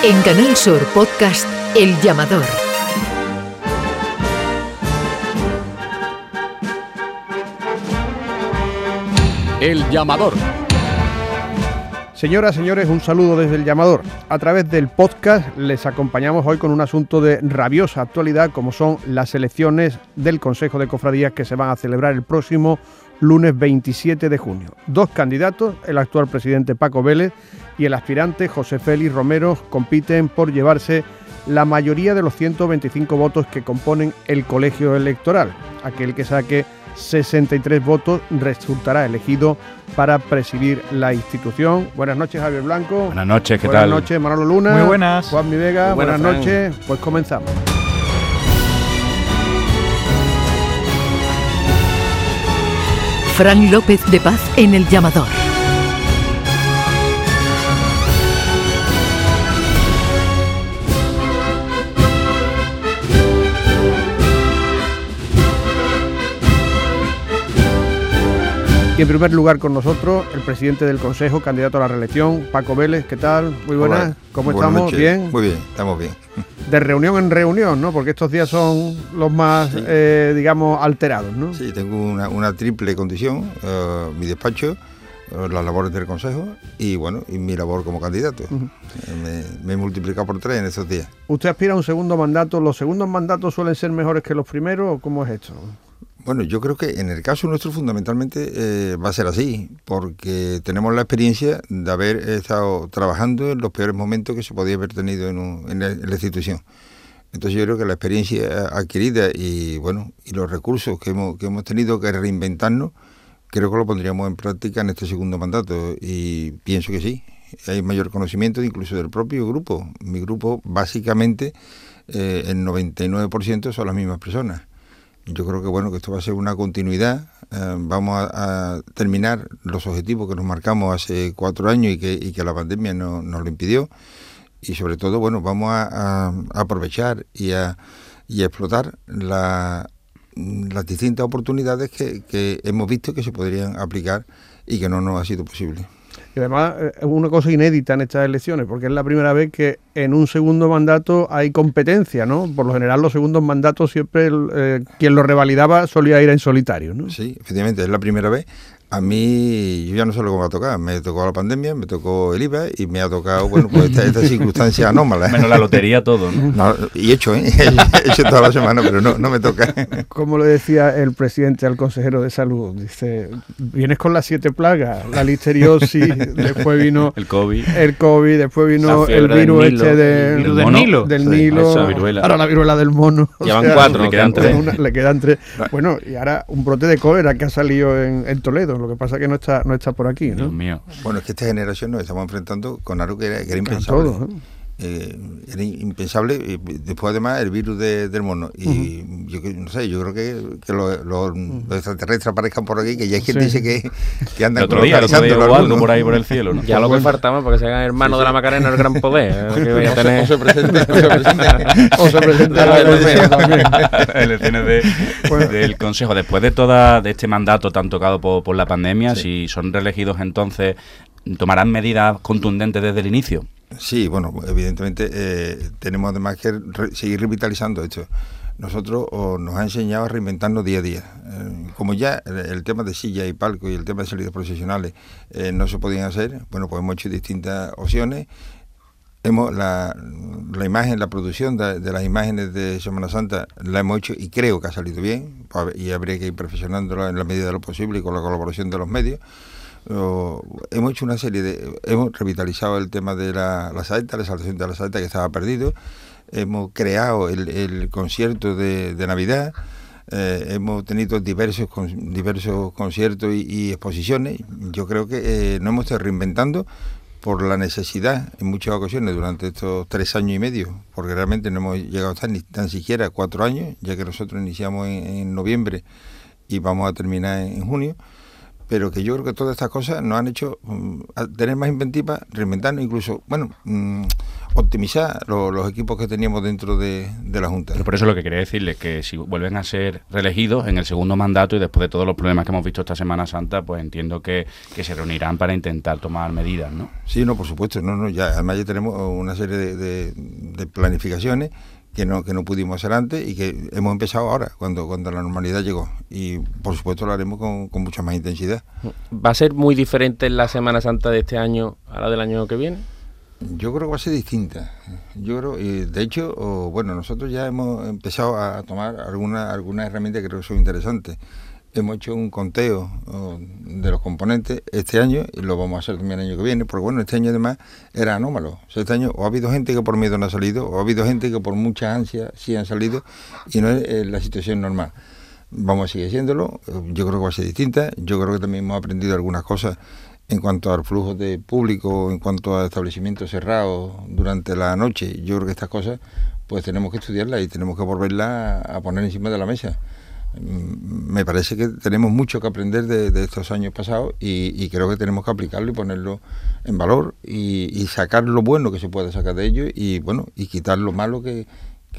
En Canal Sur Podcast El Llamador. El llamador. Señoras, señores, un saludo desde el llamador. A través del podcast les acompañamos hoy con un asunto de rabiosa actualidad como son las elecciones del Consejo de Cofradías que se van a celebrar el próximo lunes 27 de junio. Dos candidatos, el actual presidente Paco Vélez y el aspirante José Félix Romero, compiten por llevarse la mayoría de los 125 votos que componen el colegio electoral. Aquel que saque 63 votos resultará elegido para presidir la institución. Buenas noches, Javier Blanco. Buenas noches, ¿qué Buenas tal? noches, Manolo Luna. Muy buenas. Juan Mi Vega, Muy buenas, buenas noches. Pues comenzamos. Fran López de Paz en El Llamador. Y en primer lugar con nosotros, el presidente del Consejo, candidato a la reelección, Paco Vélez. ¿Qué tal? Muy buenas. Hola. ¿Cómo Buenas estamos? noches. Bien. Muy bien, estamos bien. De reunión en reunión, ¿no? Porque estos días son los más, Sí. eh, digamos, alterados, ¿no? Sí, tengo una, una triple condición, eh, mi despacho, eh, las labores del Consejo y bueno, y mi labor como candidato. Me, me he multiplicado por tres en estos días. ¿Usted aspira a un segundo mandato? ¿Los segundos mandatos suelen ser mejores que los primeros o cómo es esto? Bueno, yo creo que en el caso nuestro fundamentalmente eh, va a ser así, porque tenemos la experiencia de haber estado trabajando en los peores momentos que se podía haber tenido en, un- en la, institución. Entonces yo creo que la experiencia adquirida y bueno y los recursos que hemos, que hemos tenido que reinventarnos, creo que lo pondríamos en práctica en este segundo mandato y pienso que sí. Hay mayor conocimiento incluso del propio grupo. Mi grupo básicamente eh, el 99% son las mismas personas. Yo creo que bueno que esto va a ser una continuidad. eh, vamos a, terminar los objetivos que nos marcamos hace cuatro años y que, y que la pandemia no- nos lo impidió. Y sobre todo, bueno, vamos a, aprovechar y a, y explotar la- las distintas oportunidades que, que hemos visto que se podrían aplicar y que no nos ha sido posible. Y además eh, es una cosa inédita en estas elecciones, porque es la primera vez que en un segundo mandato hay competencia, ¿no? Por lo general los segundos mandatos siempre eh, quien lo revalidaba solía ir en solitario, ¿no? Sí, efectivamente, es la primera vez. A mí, yo ya no sé lo que me va a tocar. Me tocó la pandemia, me tocó el IVA y me ha tocado, bueno, pues esta, esta circunstancia anómala. Menos la lotería, todo, ¿no? No, y hecho, ¿eh? He hecho toda la semana, pero no, no me toca. Como le decía el presidente al consejero de salud, dice, vienes con las siete plagas, la listeriosis, después vino El COVID. el COVID, después vino La el fiebre del virus Nilo, este el del, virus Nilo. del Sí, Nilo, esa viruela. ahora la viruela del mono. o Llevan sea, cuatro, le nos quedan quedan tres. tres. una- le quedan tres. Bueno, y ahora un brote de cólera que ha salido en, en Toledo, lo que pasa que no está, no está por aquí, Dios ¿no? mío. Bueno, es que esta generación nos estamos enfrentando con algo que era, que era Con impensable. todo, ¿eh? Eh, era impensable, y después además el virus de- del mono. Y yo que- no sé, yo creo que, que los, los- los extraterrestres aparezcan por aquí, que ya hay quien Sí. dice que, que andan El otro día, el otro día algo algunos. por ahí por el cielo, ¿no? Ya lo que faltaba para que se hagan hermanos de la Macarena el gran poder. eh, que vaya a O se- tener- o se presente, o se presente. O se presenta la elección también. elecciones de- del Consejo. Después de toda de este mandato tan tocado por, por la pandemia, si son reelegidos entonces, ¿tomarán medidas contundentes desde el inicio? Sí, bueno, evidentemente eh, tenemos además que re- seguir revitalizando esto. Nosotros nos ha enseñado a reinventarnos día a día. Eh, como ya el, tema de silla y palco y el tema de salidas profesionales eh, no se podían hacer, bueno, pues hemos hecho distintas opciones. Hemos la, la imagen, la producción de, de las imágenes de Semana Santa la hemos hecho y creo que ha salido bien ver, y habría que ir perfeccionándola en la medida de lo posible y con la colaboración de los medios. Hemos hecho una serie de. Hemos revitalizado el tema de la, la saeta, la exaltación de la saeta que estaba perdido. Hemos creado el, el concierto de, Navidad. eh, hemos tenido diversos con- diversos conciertos y, exposiciones. Yo creo que eh, nos hemos estado reinventando por la necesidad en muchas ocasiones durante estos tres años y medio, porque realmente no hemos llegado a estar ni tan siquiera cuatro años, ya que nosotros iniciamos en, noviembre y vamos a terminar en junio pero que yo creo que todas estas cosas nos han hecho mm, tener más inventiva, reinventarnos, incluso, bueno, mm, optimizar lo- los equipos que teníamos dentro de, de la Junta. Pero por eso lo que quería decirles que si vuelven a ser reelegidos en el segundo mandato y después de todos los problemas que hemos visto esta Semana Santa, pues entiendo que, que se reunirán para intentar tomar medidas, ¿no? Sí, no, por supuesto, no, no, ya, además ya tenemos una serie de, de- de planificaciones que no, que no pudimos hacer antes y que hemos empezado ahora, cuando, cuando la normalidad llegó. Y por supuesto lo haremos con, con mucha más intensidad. ¿Va a ser muy diferente la Semana Santa de este año a la del año que viene? Yo creo que va a ser distinta. Yo creo, y de hecho, o, bueno, nosotros ya hemos empezado a tomar algunas algunas herramientas que creo que son interesantes. Hemos hecho un conteo de los componentes este año y lo vamos a hacer también el año que viene, porque bueno, este año además era anómalo. Este año o ha habido gente que por miedo no ha salido, o ha habido gente que por mucha ansia sí han salido y no es la situación normal. Vamos a seguir haciéndolo, eh, yo creo que va a ser distinta, yo creo que también hemos aprendido algunas cosas en cuanto al flujo de público, en cuanto a establecimientos cerrados durante la noche, yo creo que estas cosas pues tenemos que estudiarlas y tenemos que volverlas a poner encima de la mesa. Mm, Me parece que tenemos mucho que aprender de, estos años pasados y, creo que tenemos que aplicarlo y ponerlo en valor y, sacar lo bueno que se puede sacar de ello y bueno y quitar lo malo que,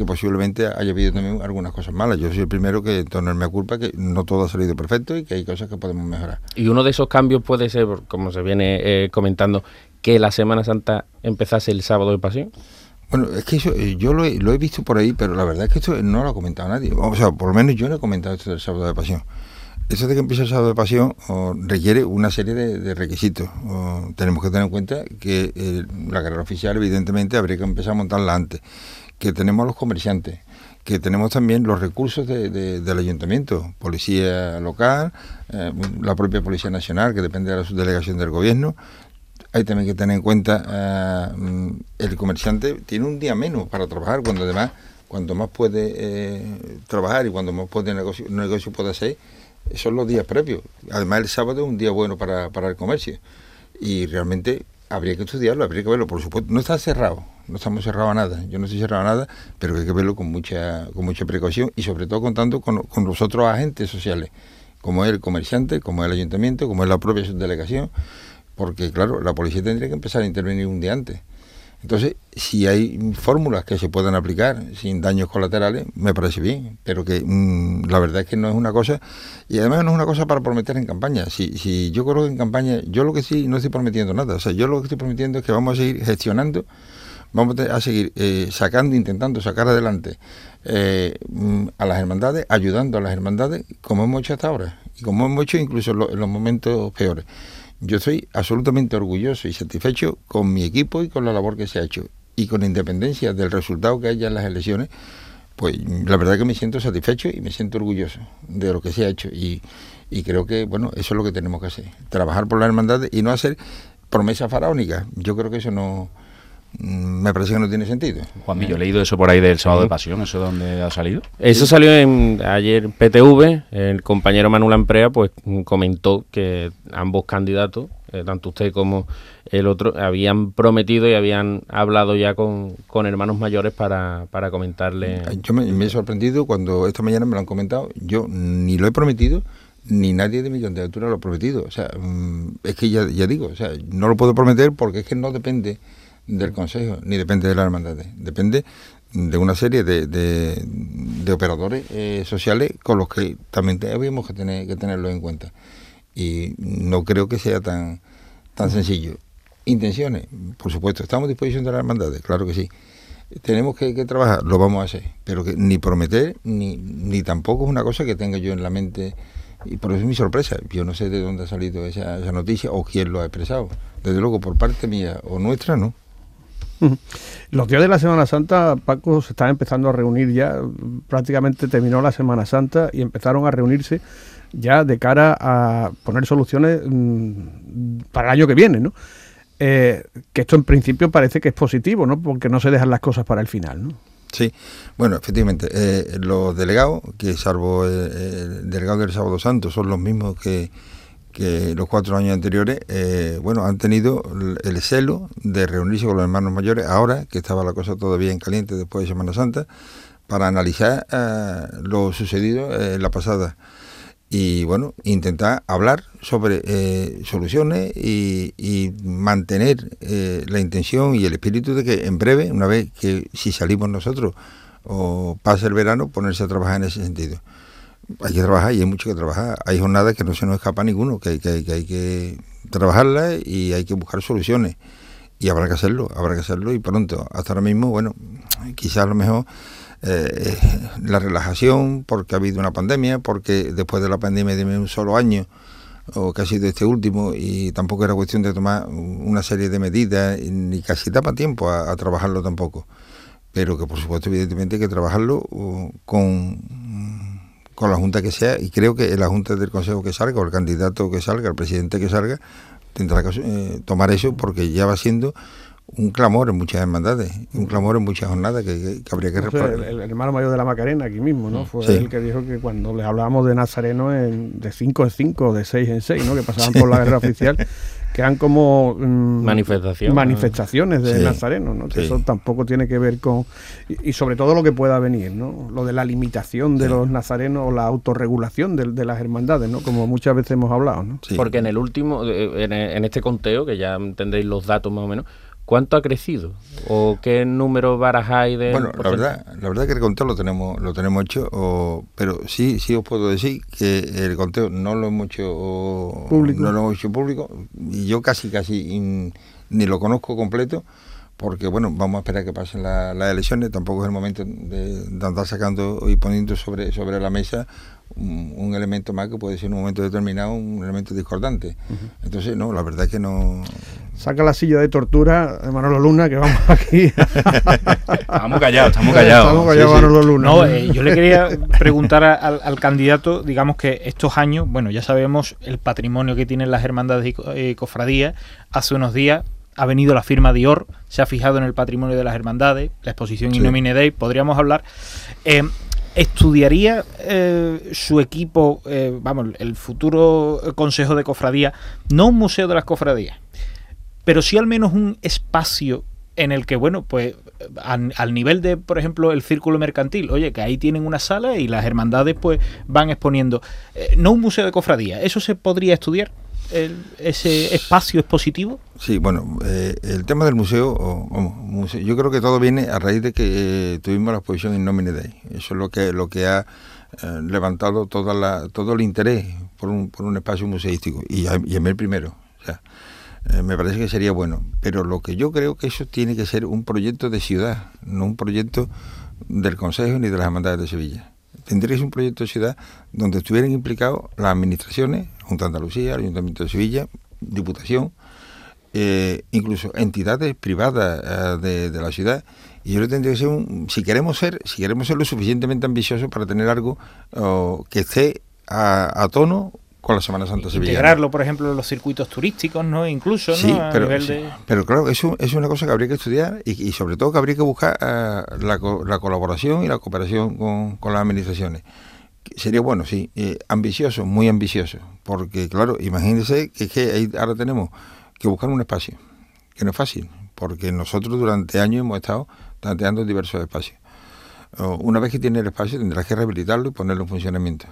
posiblemente haya habido también algunas cosas malas. Yo soy el primero que tornarme a culpa que no todo ha salido perfecto y que hay cosas que podemos mejorar. Y uno de esos cambios puede ser, como se viene eh, comentando, que la Semana Santa empezase el sábado de pasión. Bueno, es que eso eh, yo lo he, lo he visto por ahí, pero la verdad es que esto no lo ha comentado nadie. O sea, por lo menos yo no he comentado esto del sábado de pasión. Eso de que empiece el sábado de pasión requiere una serie de, requisitos. Tenemos que tener en cuenta que eh, la carrera oficial, evidentemente, habría que empezar a montarla antes. Que tenemos a los comerciantes, que tenemos también los recursos de- de- del ayuntamiento, policía local, eh, la propia Policía Nacional, que depende de la subdelegación del gobierno, hay también que tener en cuenta ah, mm, el comerciante tiene un día menos para trabajar cuando además cuanto más puede eh, trabajar y cuando más puede negocio, negocio puede hacer son los días previos. Además el sábado es un día bueno para, para el comercio. Y realmente habría que estudiarlo habría que verlo. Por supuesto no está cerrado no estamos cerrados a nada. Yo no estoy cerrado a nada pero hay que verlo con mucha con mucha precaución y sobre todo contando con, con los otros agentes sociales como es el comerciante como es el ayuntamiento como es la propia subdelegación porque claro, la policía tendría que empezar a intervenir un día antes. Entonces, si hay fórmulas que se puedan aplicar sin daños colaterales, me parece bien, pero que mm, la verdad es que no es una cosa, y además no es una cosa para prometer en campaña. Si, si yo creo que en campaña, yo lo que sí no estoy prometiendo nada, o sea, yo lo que estoy prometiendo es que vamos a seguir gestionando, vamos a seguir eh, sacando, intentando sacar adelante eh, mm, a las hermandades, ayudando a las hermandades, como hemos hecho hasta ahora, y como hemos hecho incluso en, lo- en los momentos peores. Yo estoy absolutamente orgulloso y satisfecho con mi equipo y con la labor que se ha hecho. Y con independencia del resultado que haya en las elecciones, pues la verdad que me siento satisfecho y me siento orgulloso de lo que se ha hecho. Y, y creo que, bueno, eso es lo que tenemos que hacer. Trabajar por la hermandad y no hacer promesas faraónicas. Yo creo que eso no... mm, Me parece que no tiene sentido. Juanmi, yo he leído eso por ahí del sábado de pasión, ¿eso de dónde ha salido? Eso salió en ayer PTV, el compañero Manuel Amprea pues comentó que ambos candidatos, eh, tanto usted como el otro, habían prometido y habían hablado ya con, con hermanos mayores para, para comentarle. Yo me, me he sorprendido cuando esta mañana me lo han comentado. Yo ni lo he prometido, ni nadie de mi candidatura lo ha prometido. O sea, mm, es que ya, ya digo, o sea, no lo puedo prometer porque es que no depende del Consejo, ni depende de la hermandad. Depende de una serie de, de, de operadores eh, sociales con los que también tenemos que tener que tenerlo en cuenta. Y no creo que sea tan, tan sencillo. Intenciones, por supuesto, estamos a disposición de las hermandades, claro que sí tenemos que, que trabajar, lo vamos a hacer, pero que ni prometer, ni, ni tampoco es una cosa que tenga yo en la mente, y por eso es mi sorpresa, yo no sé de dónde ha salido esa, esa noticia o quién lo ha expresado, desde luego por parte mía o nuestra, no. Los días de la Semana Santa, Paco, se están empezando a reunir ya, prácticamente terminó la Semana Santa y empezaron a reunirse ya de cara a poner soluciones mm, para el año que viene, ¿no? Eh, que esto en principio parece que es positivo, ¿no? Porque no se dejan las cosas para el final, ¿no? Sí, bueno, efectivamente, eh, los delegados, que salvo el, el delegado del Sábado Santo, son los mismos que, que los cuatro años anteriores, eh, bueno, han tenido el- el celo de reunirse con los hermanos mayores, ahora que estaba la cosa todavía en caliente después de Semana Santa, para analizar eh, lo sucedido eh, en la pasada. y bueno, intentar hablar sobre eh, soluciones y, mantener eh, la intención y el espíritu de que en breve, una vez que si salimos nosotros o pase el verano, ponerse a trabajar en ese sentido. Hay que trabajar y hay mucho que trabajar. Hay jornadas que no se nos escapa ninguno, que, que, que hay que trabajarlas y hay que buscar soluciones. Y habrá que hacerlo, habrá que hacerlo y pronto. Hasta ahora mismo, bueno, quizás a lo mejor eh, la relajación, porque ha habido una pandemia, porque después de la pandemia de un solo año, o casi de este último, y tampoco era cuestión de tomar una serie de medidas, ni casi daba tiempo a, trabajarlo tampoco. Pero que por supuesto, evidentemente, hay que trabajarlo uh, con, con la Junta que sea, y creo que la Junta del Consejo que salga, o el candidato que salga, el presidente que salga, tendrá que eh, tomar eso porque ya va siendo un clamor en muchas hermandades, un clamor en muchas jornadas que, habría que reparar. El, hermano mayor de la Macarena, aquí mismo, ¿no? Fue el que dijo que cuando les hablábamos de Nazareno en, de 5 en 5, de 6 en 6, ¿no? Que pasaban por la guerra oficial, que eran como mm, manifestaciones, manifestaciones de Nazareno, ¿no? Eso tampoco tiene que ver con... Y, sobre todo lo que pueda venir, ¿no? Lo de la limitación de los nazarenos o la autorregulación de, de, las hermandades, ¿no? Como muchas veces hemos hablado, ¿no? Porque en el último, eh, en, en este conteo, que ya tendréis los datos más o menos, ¿Cuánto ha crecido? ¿O qué número barajáis de...? Bueno, la verdad, la verdad que el conteo lo tenemos lo tenemos hecho, pero sí sí os puedo decir que el conteo no lo hemos hecho público, no lo hemos hecho público y yo casi casi ni lo conozco completo porque bueno, vamos a esperar que pasen las elecciones, tampoco es el momento de, andar sacando y poniendo sobre, sobre la mesa un, elemento más que puede ser en un momento determinado un elemento discordante. Entonces, no, la verdad es que no... Saca la silla de tortura de Manolo Luna, que vamos aquí. estamos callados, estamos callados. Estamos callados, Manolo Luna. No, eh, yo le quería preguntar al, candidato, digamos que estos años, bueno, ya sabemos el patrimonio que tienen las hermandades y eh, cofradías. Hace unos días ha venido la firma Dior, se ha fijado en el patrimonio de las hermandades, la exposición sí. Innomine Dei, podríamos hablar. Eh, ¿Estudiaría eh, su equipo, eh, vamos, el futuro Consejo de Cofradía, no un museo de las cofradías, pero sí al menos un espacio en el que, bueno, pues al nivel de, por ejemplo, el círculo mercantil, oye, que ahí tienen una sala y las hermandades pues van exponiendo, no un museo de cofradía, ¿eso se podría estudiar? Ese espacio expositivo? Sí, bueno, eh, el tema del museo, yo creo que todo viene a raíz de que eh, tuvimos la exposición in nomine Dei. Eso es lo que, lo que ha eh, levantado toda la, todo el interés por un, por un espacio museístico, y, en el primero. O me parece que sería bueno. Pero lo que yo creo que eso tiene que ser un proyecto de ciudad, no un proyecto del Consejo ni de las hermandades de Sevilla tendría que ser un proyecto de ciudad donde estuvieran implicados las administraciones, Junta de Andalucía, Ayuntamiento de Sevilla, Diputación, eh, incluso entidades privadas eh, de, la ciudad. Y yo le tendría que ser un, si queremos ser, si queremos ser lo suficientemente ambiciosos para tener algo que esté a, tono con la Semana Santa Sevilla. Integrarlo, por ejemplo, en los circuitos turísticos, ¿no? Incluso, sí, pero, pero claro, eso es una cosa que habría que estudiar y, sobre todo que habría que buscar eh, la, colaboración y la cooperación con, con las administraciones. Sería bueno, sí, eh, ambicioso, muy ambicioso, porque claro, imagínense que, que ahora tenemos que buscar un espacio, que no es fácil, porque nosotros durante años hemos estado tanteando diversos espacios. Una vez que tiene el espacio tendrás que rehabilitarlo y ponerlo en funcionamiento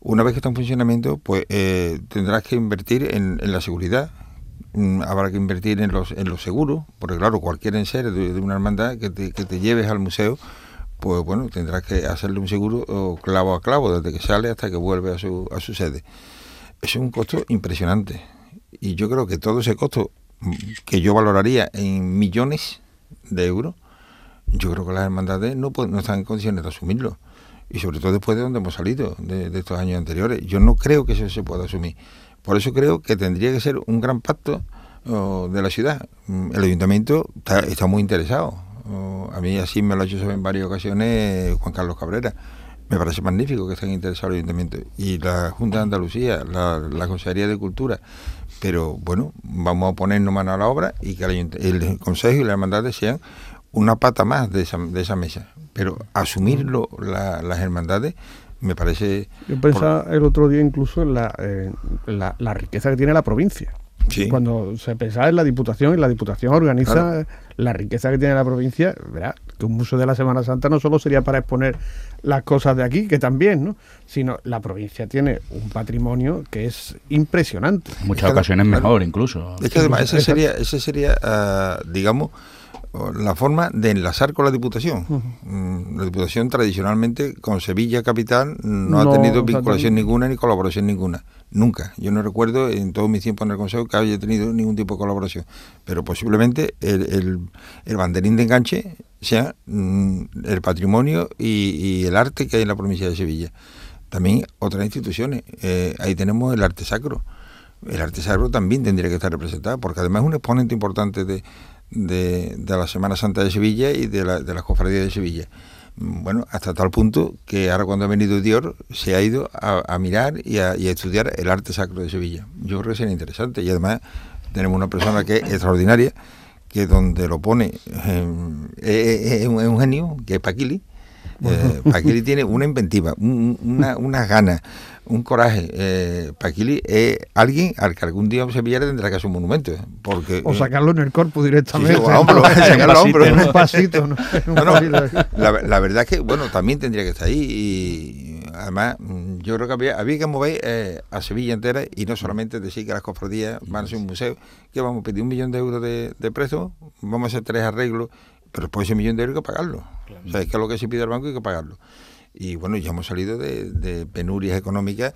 una vez que está en funcionamiento, pues eh, tendrás que invertir en, la seguridad, mm, habrá que invertir en los, en los seguros, porque claro, cualquier enser de, de una hermandad que te, que te lleves al museo, pues bueno, tendrás que hacerle un seguro clavo a clavo, desde que sale hasta que vuelve a su, a su sede. Es un costo impresionante. Y yo creo que todo ese costo, mm, que yo valoraría en millones de euros, yo creo que las hermandades no, no están en condiciones de asumirlo y sobre todo después de donde hemos salido, de, estos años anteriores. Yo no creo que eso se pueda asumir. Por eso creo que tendría que ser un gran pacto de la ciudad. Mm, el ayuntamiento está, muy interesado. a mí así me lo ha hecho saber en varias ocasiones Juan Carlos Cabrera. Me parece magnífico que estén interesados el ayuntamiento. Y la Junta de Andalucía, la, Consejería de Cultura. Pero bueno, vamos a ponernos mano a la obra y que el, Consejo y la Hermandad sean una pata más de esa, de esa mesa pero asumirlo las hermandades me parece... Yo pensaba el otro día incluso en la, la, riqueza que tiene la provincia. Cuando se pensaba en la Diputación y la Diputación organiza la riqueza que tiene la provincia, verá que un museo de la Semana Santa no solo sería para exponer las cosas de aquí, que también, ¿no? sino la provincia tiene un patrimonio que es impresionante. En muchas ocasiones mejor incluso. Es que además ese sería, ese sería ah, digamos, la forma de enlazar con la Diputación. Mm, la Diputación tradicionalmente con Sevilla Capital no, ha tenido vinculación ninguna ni colaboración ninguna. Nunca. Yo no recuerdo en todo mi tiempo en el Consejo que haya tenido ningún tipo de colaboración. Pero posiblemente el, el, banderín de enganche sea mm, el patrimonio y, el arte que hay en la provincia de Sevilla. También otras instituciones. Eh, ahí tenemos el arte sacro. El arte sacro también tendría que estar representado, porque además es un exponente importante de, de, la Semana Santa de Sevilla y de la, de la Cofradía de Sevilla. Bueno, hasta tal punto que ahora cuando ha venido Dior se ha ido a, mirar y a, estudiar el arte sacro de Sevilla. Yo creo que sería interesante y además tenemos una persona que es extraordinaria, que donde lo pone eh, es, un, genio, que es Paquili. Eh, Paquili tiene una inventiva, una, unas ganas, un coraje. Eh, Paquili es alguien al que algún día Sevilla tendrá que hacer un monumento. ¿eh? Porque, o sacarlo en el cuerpo directamente. Sí, hombro, sacarlo hombro. En un pasito. ¿no? la, verdad es que, bueno, también tendría que estar ahí. Y además, mm, yo creo que había, había que mover eh, a Sevilla entera y no solamente decir que las cofradías van a ser un museo, que vamos a pedir un millón de euros de, de precio, vamos a hacer tres arreglos, pero después ese millón de euros hay que pagarlo. O sea, es que lo que se pide al banco hay que pagarlo y bueno, ya hemos salido de, penurias económicas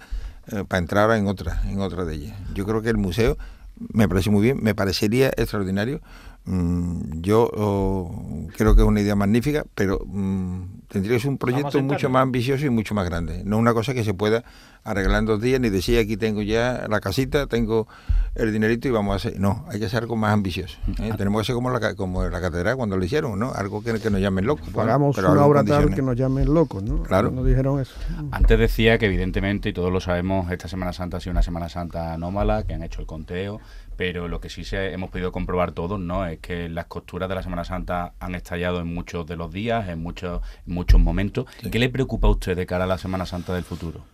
eh, para entrar en otra, en otra de ellas. Yo creo que el museo me parece muy bien, me parecería extraordinario. Mm, yo oh, creo que es una idea magnífica, pero mm, tendría que ser un proyecto mucho más ambicioso y mucho más grande. No una cosa que se pueda arreglar en dos días, ni decir aquí tengo ya la casita, tengo el dinerito y vamos a hacer. No, hay que hacer algo más ambicioso. ¿eh? Ah. Tenemos que ser como la, como la catedral cuando lo hicieron, ¿no? Algo que, nos llamen locos. Hagamos una obra tal que nos llamen locos, ¿no? Claro. Nos dijeron eso. Antes decía que evidentemente, y todos lo sabemos, esta Semana Santa ha sido una Semana Santa anómala, que han hecho el conteo, pero lo que sí se, hemos podido comprobar todos, ¿no? Es que las costuras de la Semana Santa han estallado en muchos de los días, en muchos, muchos momentos. ¿Qué le preocupa a usted de cara a la Semana Santa del futuro?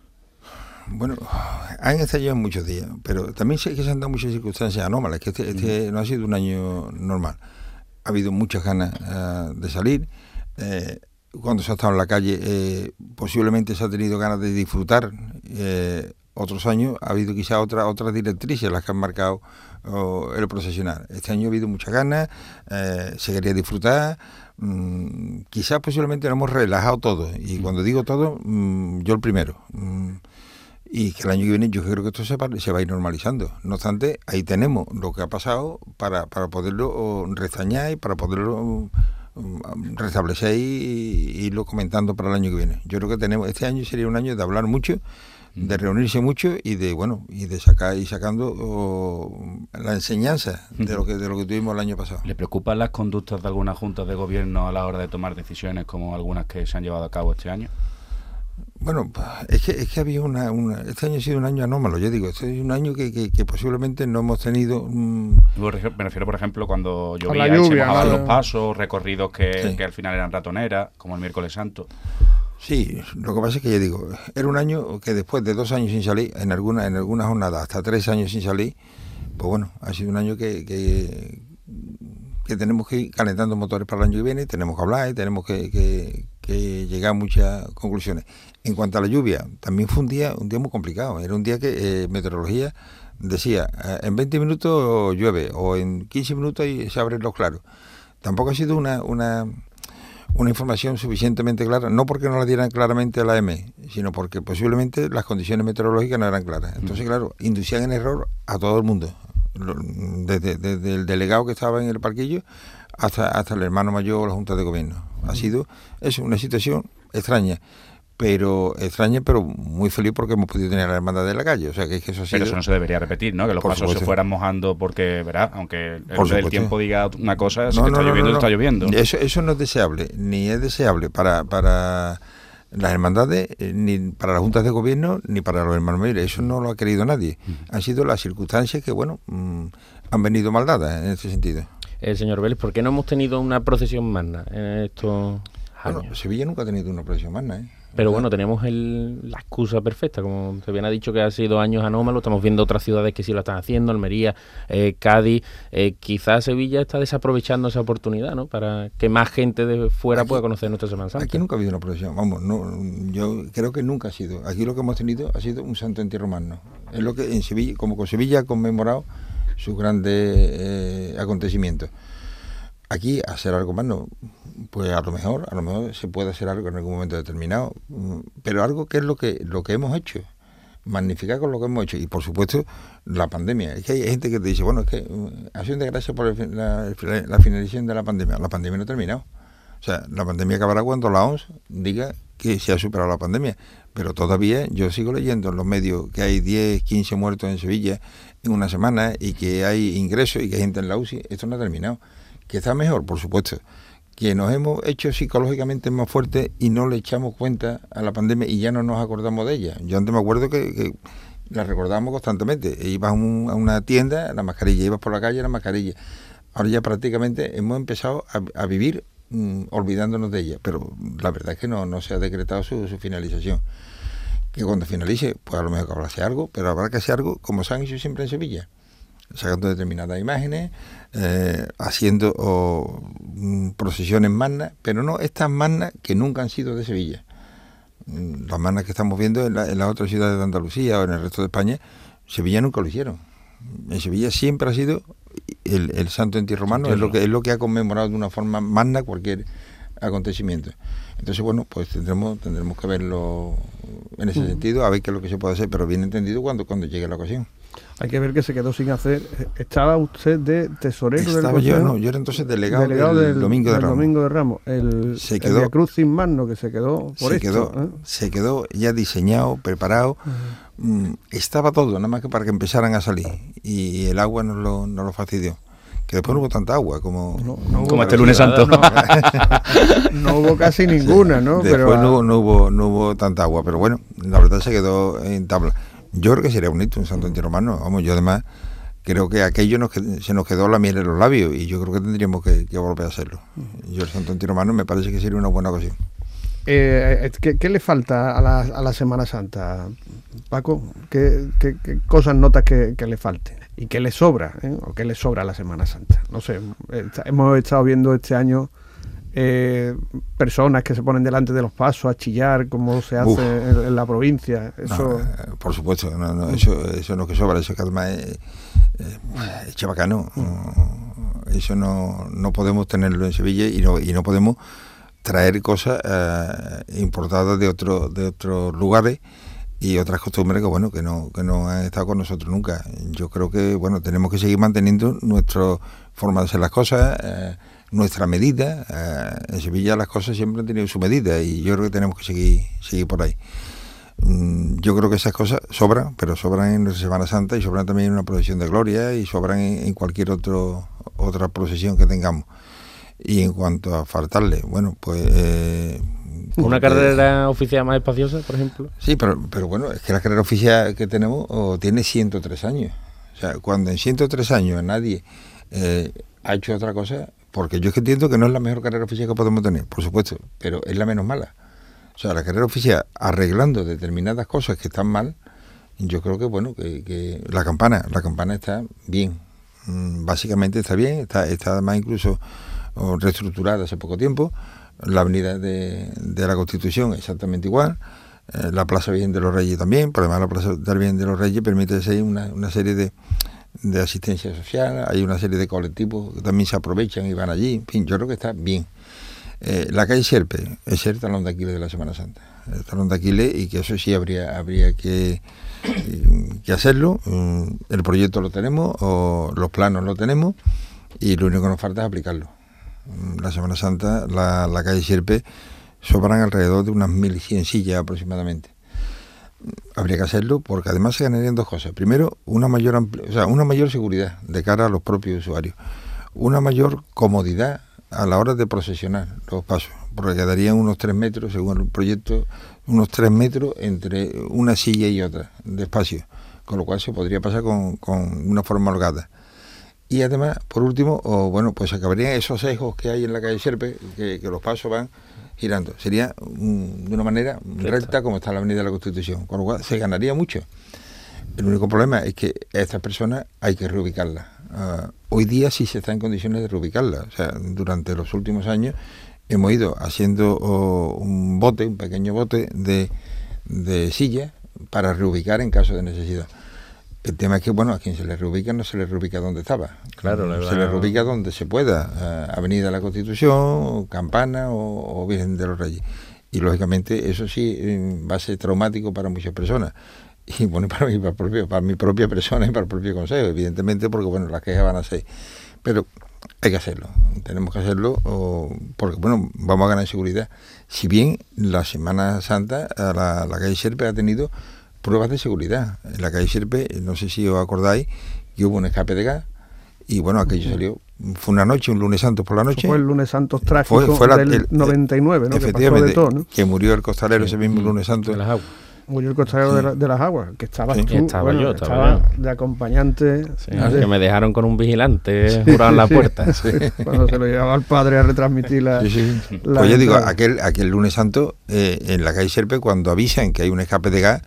Bueno, han estallado en muchos días, pero también sé que se han dado muchas circunstancias anómalas, que este, este no ha sido un año normal. Ha habido muchas ganas eh, de salir. Eh, cuando se ha estado en la calle, eh, posiblemente se ha tenido ganas de disfrutar. otros años ha habido quizá otra, otras directrices las que han marcado el procesional. Este año ha habido muchas ganas, se quería disfrutar. Mm, quizás posiblemente lo hemos relajado todo. Y cuando digo todo, mm, yo el primero. Mm, y que el año que viene yo creo que esto se va, se va a ir normalizando. No obstante, ahí tenemos lo que ha pasado para, para poderlo restañar y para poderlo restablecer y irlo comentando para el año que viene. Yo creo que tenemos este año sería un año de hablar mucho, de reunirse mucho y de bueno y de sacar y sacando la enseñanza de lo que de lo que tuvimos el año pasado. ¿Le preocupan las conductas de algunas juntas de gobierno a la hora de tomar decisiones como algunas que se han llevado a cabo este año? Bueno, es que, es que había una, Este año ha sido un año anómalo, yo digo, este es un año que, que, posiblemente no hemos tenido... Me refiero, por ejemplo, cuando llovía y se mojaban los pasos, recorridos que, que, al final eran ratoneras, como el miércoles santo. Sí, lo que pasa es que yo digo, era un año que después de dos años sin salir, en alguna, en alguna jornada hasta tres años sin salir, pues bueno, ha sido un año que, que, tenemos que ir calentando motores para el año que viene, tenemos que hablar y tenemos que, que llegar a muchas conclusiones. En cuanto a la lluvia, también fue un día, un día muy complicado. Era un día que eh, meteorología decía, eh, en 20 minutos llueve o en 15 minutos se abren los claros. Tampoco ha sido una, una, una información suficientemente clara, no porque no la dieran claramente a la M, sino porque posiblemente las condiciones meteorológicas no eran claras. Entonces, claro, inducían en error a todo el mundo, desde, desde el delegado que estaba en el parquillo hasta, hasta el hermano mayor o la Junta de Gobierno. Ha sido es una situación extraña pero extraña, pero muy feliz porque hemos podido tener a la hermandad de la calle. O sea, que, eso Pero eso no se debería repetir, ¿no? Que los pasos se fueran mojando porque, verá, aunque el, tiempo diga una cosa, si está lloviendo, está lloviendo. Eso, eso no es deseable, ni es deseable para, para las hermandades, eh, ni para las juntas de gobierno, ni para los hermanos mayores. Eso no lo ha querido nadie. Han sido las circunstancias que, bueno, mm, han venido mal dadas en ese sentido. El señor Vélez, ¿por qué no hemos tenido una procesión magna en estos años? Bueno, Sevilla nunca ha tenido una procesión magna, ¿eh? Pero bueno, tenemos el, la excusa perfecta, como se bien ha dicho que ha sido años anómalos, estamos viendo otras ciudades que sí lo están haciendo, Almería, eh, Cádiz, eh, quizás Sevilla está desaprovechando esa oportunidad, ¿no? Para que más gente de fuera pueda conocer nuestra Semana Santa. Aquí nunca ha habido una procesión, vamos, no, yo creo que nunca ha sido. Aquí lo que hemos tenido ha sido un santo entierro romano. Es lo que en Sevilla, como con Sevilla ha conmemorado sus grandes eh, acontecimientos. Aquí hacer algo más no, pues a lo mejor, a lo mejor se puede hacer algo en algún momento determinado, mm, pero algo que es lo que lo que hemos hecho, magnificar con lo que hemos hecho y por supuesto la pandemia. Es que hay gente que te dice, bueno, es que mm, ha sido de gracia por la, la, finalización de la pandemia. La pandemia no ha terminado. O sea, la pandemia acabará cuando la OMS diga que se ha superado la pandemia. Pero todavía yo sigo leyendo en los medios que hay 10, 15 muertos en Sevilla en una semana y que hay ingresos y que hay gente en la UCI. Esto no ha terminado que está mejor, por supuesto, que nos hemos hecho psicológicamente más fuertes y no le echamos cuenta a la pandemia y ya no nos acordamos de ella. Yo antes me acuerdo que, la recordamos constantemente. Ibas a, una tienda, la mascarilla, ibas por la calle, la mascarilla. Ahora ya prácticamente hemos empezado a, vivir mm, olvidándonos de ella, pero la verdad es que no, no se ha decretado su, su finalización. Que cuando finalice, pues a lo mejor habrá que hacer algo, pero habrá que hacer algo como se han hecho siempre en Sevilla sacando determinadas imágenes, eh, haciendo mm, procesiones magnas, pero no estas magnas que nunca han sido de Sevilla. Mm, las magnas que estamos viendo en, las otras ciudades de Andalucía o en el resto de España, Sevilla nunca lo hicieron. En Sevilla siempre ha sido el, santo antirromano, es lo, que, es lo que ha conmemorado de una forma magna cualquier acontecimiento. Entonces, bueno, pues tendremos, tendremos que verlo en ese sentido, a ver qué es lo que se puede hacer, pero bien entendido cuando, cuando llegue la ocasión. Hay que ver que se quedó sin hacer. ¿Estaba usted de tesorero Estaba del yo, no, yo era entonces delegado, del, Domingo de Ramos. Domingo de Ramos. El, se quedó, Cruz sin mano que se quedó por se quedó, ¿eh? Se quedó ya diseñado, preparado. Mm, estaba todo, nada más que para que empezaran a salir. Y el agua nos lo, nos lo fastidió que después no hubo tanta agua como, como este lunes santo. No, hubo casi ninguna, ¿no? Después no, no, hubo, no hubo tanta agua, pero bueno, la verdad se quedó en tabla. Yo creo que sería bonito un santo entierro romano. Vamos, yo además creo que aquello nos, se nos quedó la miel en los labios y yo creo que tendríamos que, volver a hacerlo. Yo el santo entierro romano me parece que sería una buena ocasión. Eh, ¿qué, le falta a la, a la Semana Santa, Paco? ¿Qué, cosas notas que, le falten? ¿Y qué le sobra? Eh? ¿O qué le sobra a la Semana Santa? No sé, hemos estado viendo este año eh, personas que se ponen delante de los pasos a chillar como se hace en, la provincia. Eso... Eh, por supuesto, no, eso, eso no que sobra, eso que además es, es chabacano. Mm. Eso no, no podemos tenerlo en Sevilla y no, y no podemos traer cosas eh, importadas de, otro, de otros lugares y otras costumbres que bueno que no que no han estado con nosotros nunca yo creo que bueno tenemos que seguir manteniendo nuestra forma de hacer las cosas eh, nuestra medida. Eh, en Sevilla las cosas siempre han tenido su medida y yo creo que tenemos que seguir, seguir por ahí. Mm, yo creo que esas cosas sobran, pero sobran en nuestra Semana Santa y sobran también en una procesión de gloria y sobran en, cualquier otro, otra procesión que tengamos. Y en cuanto a faltarle, bueno, pues... Eh, ¿Una carrera oficial más espaciosa, por ejemplo? Sí, pero, pero bueno, es que la carrera oficial que tenemos tiene 103 años. O sea, cuando en 103 años nadie eh, ha hecho otra cosa, porque yo es que entiendo que no es la mejor carrera oficial que podemos tener, por supuesto, pero es la menos mala. O sea, la carrera oficial arreglando determinadas cosas que están mal, yo creo que bueno, que, la campana, la campana está bien. Mm, básicamente está bien, está, está además incluso reestructurada hace poco tiempo. La avenida de, la Constitución exactamente igual. Eh, la Plaza Virgen de los Reyes también, pero además la Plaza Virgen de los Reyes permite ser una, una serie de, de asistencia social, hay una serie de colectivos que también se aprovechan y van allí, en fin, yo creo que está bien. Eh, la calle Sierpe es el talón de Aquiles de la Semana Santa, el talón de Aquiles y que eso sí habría, habría que, que hacerlo. Mm, el proyecto lo tenemos, o los planos lo tenemos y lo único que nos falta es aplicarlo. Mm, la Semana Santa, la, la calle Sierpe, sobran alrededor de unas 1.100 sillas aproximadamente habría que hacerlo porque además se ganarían dos cosas. Primero, una mayor, o sea, una mayor seguridad de cara a los propios usuarios. Una mayor comodidad a la hora de procesionar los pasos, porque quedarían unos tres metros, según el proyecto, unos tres metros entre una silla y otra de espacio, con lo cual se podría pasar con, con una forma holgada. Y además, por último, bueno, pues acabarían esos ejos que hay en la calle Serpe, que, que los pasos van girando. Sería mm, de una manera recta. como está la Avenida de la Constitución, con lo cual se ganaría mucho. El único problema es que a estas personas hay que reubicarlas. Ah, hoy día sí se está en condiciones de reubicarlas. O sea, durante los últimos años hemos ido haciendo oh, un bote, un pequeño bote de, de silla para reubicar en caso de necesidad. El tema es que, bueno, a quien se le reubica no se le reubica donde estaba. Claro, se le reubica donde se pueda. Eh, Avenida de la Constitución, Campana o, Virgen de los Reyes. Y lógicamente eso sí va a ser traumático para muchas personas. Y bueno, para mí, para, propio, para mi propia persona y para el propio consejo, evidentemente, porque bueno, las quejas van a ser. Pero hay que hacerlo, tenemos que hacerlo porque bueno, vamos a ganar seguridad. Si bien la Semana Santa, la, la calle Serpe ha tenido pruebas de seguridad. En la calle Sierpe, no sé si os acordáis, que hubo un escape de gas y bueno, aquello salió. Fue una noche, un lunes santo por la noche. fue el lunes santo trágico fue, del 99, ¿no? Efectivamente, que, murió el costalero ese mismo lunes santo. De las aguas. Murió el costalero de, las aguas, que estaba tú, estaba yo, estaba, de acompañante. que me dejaron con un vigilante jurado en la puerta. Cuando se lo llevaba al padre a retransmitir la. pues yo digo, aquel, aquel lunes santo eh, en la calle Serpe, cuando avisan que hay un escape de gas,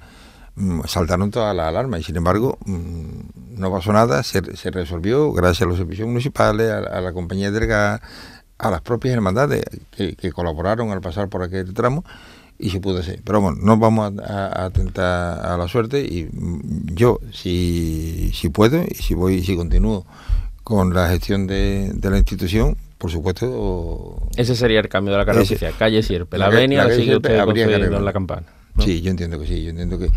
saltaron todas las alarmas y sin embargo mm, no pasó nada, se, resolvió gracias a los servicios municipales, a, la compañía del gas, a las propias hermandades que, colaboraron al pasar por aquel tramo y se pudo hacer. Pero bueno, no vamos a, atentar a la suerte y mm, yo, si, si puedo y si voy si continúo con la gestión de, la institución, por supuesto. Ese sería el cambio de la carrera oficial, calle Sierpe. La, avenida sigue usted la campana. Sí, yo entiendo que sí, yo entiendo que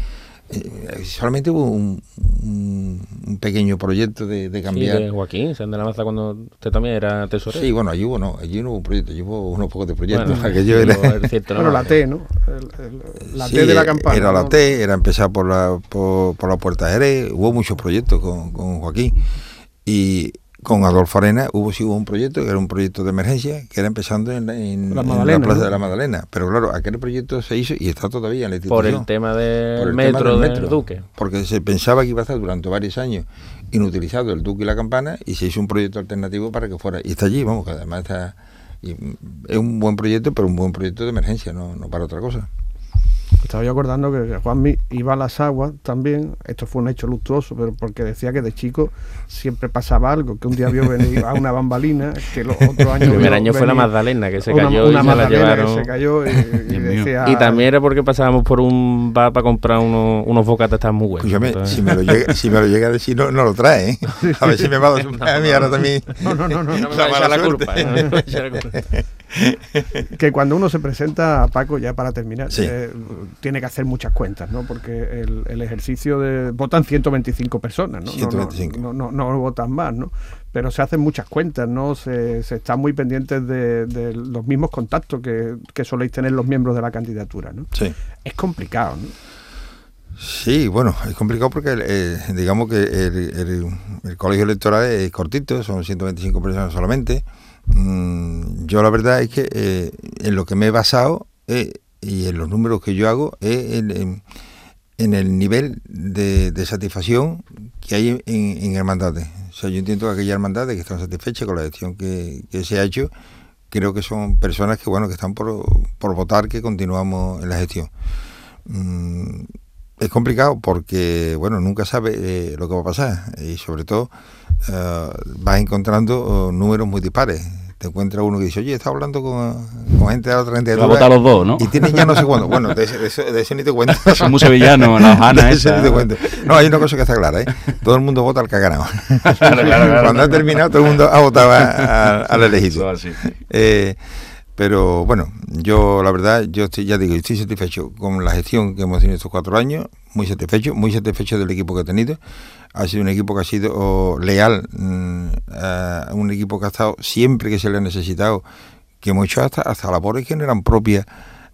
eh, solamente hubo un, un, pequeño proyecto de, de cambiar. Sí, de Joaquín, la Maza, cuando usted también era tesorero. Sí, bueno, allí hubo, no, allí no hubo un proyecto, allí hubo unos pocos de proyectos. Bueno, era... cierto, bueno, la T, ¿no? la T de la campaña. Era la T, era empezar por la, por, por la Puerta de Jerez, hubo muchos proyectos con, con Joaquín. Y con Adolfo Arena hubo sí hubo un proyecto que era un proyecto de emergencia que era empezando en, la, Plaza de la Magdalena. Pero claro aquel proyecto se hizo y está todavía en la institución. Por el tema del metro del, Duque. Porque se pensaba que iba a estar durante varios años inutilizado el Duque y la Campana y se hizo un proyecto alternativo para que fuera. Y está allí vamos que además está es un buen proyecto pero un buen proyecto de emergencia no, no para otra cosa estaba yo acordando que Juanmi iba a las aguas también, esto fue un hecho luctuoso, pero porque decía que de chico siempre pasaba algo, que un día vio venir a una bambalina, que los otros años... El primer año fue la Magdalena, que se cayó y se la llevaron. se cayó y, decía, y, también era porque pasábamos por un bar para comprar unos, unos bocatas tan muy buenos. Escúchame, si, me lo llega, si me lo llega a decir, no, no lo trae, ¿eh? A ver si me va a mí ahora también. No, no, no, no. no me la, la culpa. que cuando uno se presenta a Paco, ya para terminar, eh, tiene que hacer muchas cuentas, ¿no? Porque el, ejercicio de... Votan 125 personas, ¿no? 125. No, no, no, votan más, ¿no? Pero se hacen muchas cuentas, ¿no? Se, se están muy pendientes de, los mismos contactos que, que soléis tener los miembros de la candidatura, ¿no? Sí. Es complicado, ¿no? Sí, bueno, es complicado porque eh, digamos que el, el, colegio electoral es cortito, son 125 personas solamente. Mm, yo la verdad es que eh, en lo que me he basado eh, y en los números que yo hago es en, el nivel de, satisfacción que hay en, hermandades. O sea, yo entiendo que aquellas hermandades que están satisfechas con la gestión que, se ha hecho, creo que son personas que bueno que están por, votar que continuamos en la gestión. Mm, es complicado porque bueno nunca sabe eh, lo que va a pasar y sobre todo uh, vas encontrando oh, números muy dispares te encuentras uno que dice, oye, está hablando con, gente de la otra entidad. a los dos, ¿no? Y tienen ya no sé cuándo. Bueno, de ese, ni te cuento. Son muy sevillanos, la Hanna esa. No, hay una cosa que está clara, ¿eh? Todo el mundo vota al que ha ganado. Cuando ha terminado, todo el mundo ha votado al elegido. Eh, pero bueno, yo la verdad, yo estoy, ya digo, estoy satisfecho con la gestión que hemos tenido estos cuatro años, muy satisfecho, muy satisfecho del equipo que he tenido. Ha sido un equipo que ha sido leal, mm, un equipo que ha estado siempre que se le ha necesitado, que hemos hecho hasta, hasta labores que no eran propias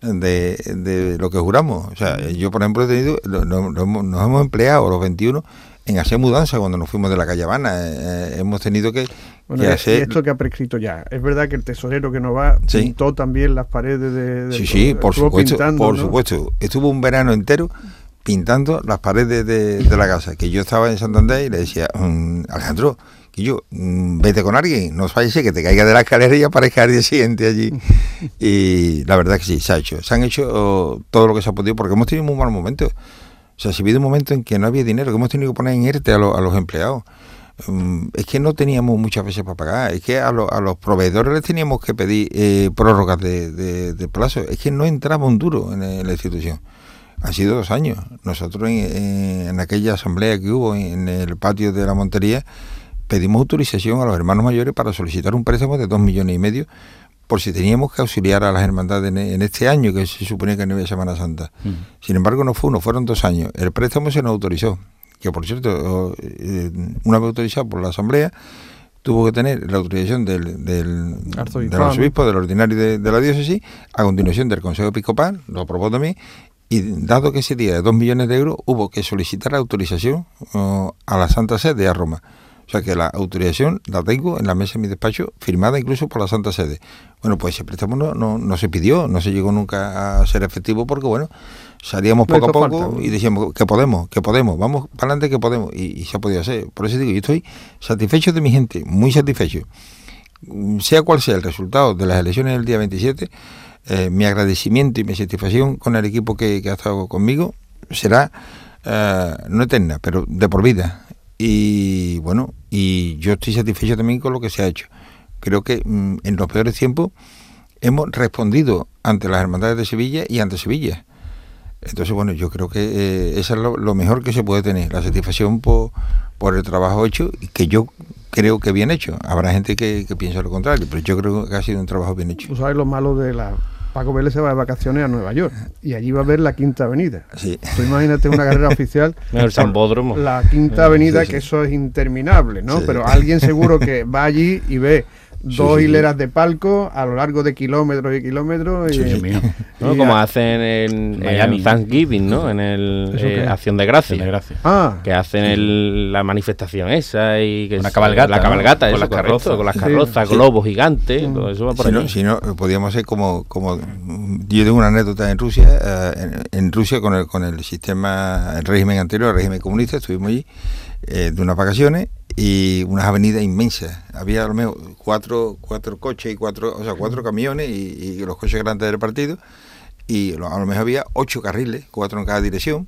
de, de lo que juramos. O sea, yo por ejemplo he tenido, nos hemos empleado los 21 en hacer mudanza cuando nos fuimos de la calle Habana. Eh, eh, hemos tenido que, bueno, y esto que ha prescrito ya. Es verdad que el tesorero que nos va pintó también las paredes de... sí, sí, por supuesto. por supuesto. Estuvo un verano entero pintando las paredes de, la casa, que yo estaba en Santander y le decía, mm, Alejandro, Y yo, mm, vete con alguien, no fallece que te caiga de la escalera y aparezca al día siguiente allí. Y la verdad que sí, se ha hecho. Se han hecho oh, todo lo que se ha podido porque hemos tenido muy malos momentos. O sea, si ha habido un momento en que no había dinero, que hemos tenido que poner en ERTE a, lo- a los empleados. Mm, Es que no teníamos muchas veces para pagar, es que a, lo- a los proveedores les teníamos que pedir eh, prórrogas de, plazo, es que no entraba un duro en, la institución. Han sido dos años. Nosotros en- en aquella asamblea que hubo en el patio de la Montería pedimos autorización a los hermanos mayores para solicitar un préstamo de dos millones y medio por si teníamos que auxiliar a las hermandades en, en este año que se suponía que no había Semana Santa. Sin embargo, no fue uno, fueron dos años. El préstamo se nos autorizó, que por cierto, eh, una vez autorizado por la Asamblea, tuvo que tener la autorización del, del, Arzobispo, del ¿no? arzobispo, del ordinario de, de la diócesis, a continuación del Consejo Episcopal, lo aprobó también, y dado que ese día de dos millones de euros, hubo que solicitar la autorización oh, a la Santa Sede, a Roma. O sea que la autorización la tengo en la mesa de mi despacho, firmada incluso por la Santa Sede. Bueno, pues ese préstamo no, no, no se pidió, no se llegó nunca a ser efectivo porque, bueno, salíamos poco a poco falta. y decíamos que podemos, que podemos, vamos para adelante que podemos. Y, y se ha podido hacer. Por eso digo, yo estoy satisfecho de mi gente, muy satisfecho. Sea cual sea el resultado de las elecciones del día 27, eh, mi agradecimiento y mi satisfacción con el equipo que, que ha estado conmigo será eh, no eterna, pero de por vida. Y bueno, y yo estoy satisfecho también con lo que se ha hecho. Creo que mm, en los peores tiempos hemos respondido ante las hermandades de Sevilla y ante Sevilla. Entonces, bueno, yo creo que eh, eso es lo, mejor que se puede tener, la satisfacción por, por el trabajo hecho, que yo creo que bien hecho. Habrá gente que, que piensa lo contrario, pero yo creo que ha sido un trabajo bien hecho. Tú sabes lo malo de la... Paco Vélez se va de vacaciones a Nueva York y allí va a ver la Quinta Avenida. Sí. Tú imagínate una carrera oficial. El Sambódromo. La Quinta Avenida, sí, sí. que eso es interminable, ¿no? Pero alguien seguro que va allí y ve dos sí, sí. hileras de palco a lo largo de kilómetros y kilómetros. Y, Sí. ¿no? y Como a- hacen en, Miami. en Thanksgiving, ¿no? En el ¿Eso eh? Acción de Gracia. Acción de gracia. Ah, Que hacen el- la manifestación esa y que Una es- cabalgata, La ¿no? cabalgata, Con eso, las correcto, carrozas. Con las carrozas, Sí. globos gigantes, todo eso va por Si no, si no, podríamos ser como, como yo tengo una anécdota en Rusia, eh, en, en Rusia con el, con el sistema, el régimen anterior, el régimen comunista, estuvimos allí eh, de unas vacaciones y unas avenidas inmensas. Había a lo mejor cuatro, cuatro coches y cuatro, o sea, cuatro camiones y, los coches grandes del partido y a lo mejor había ocho carriles, cuatro en cada dirección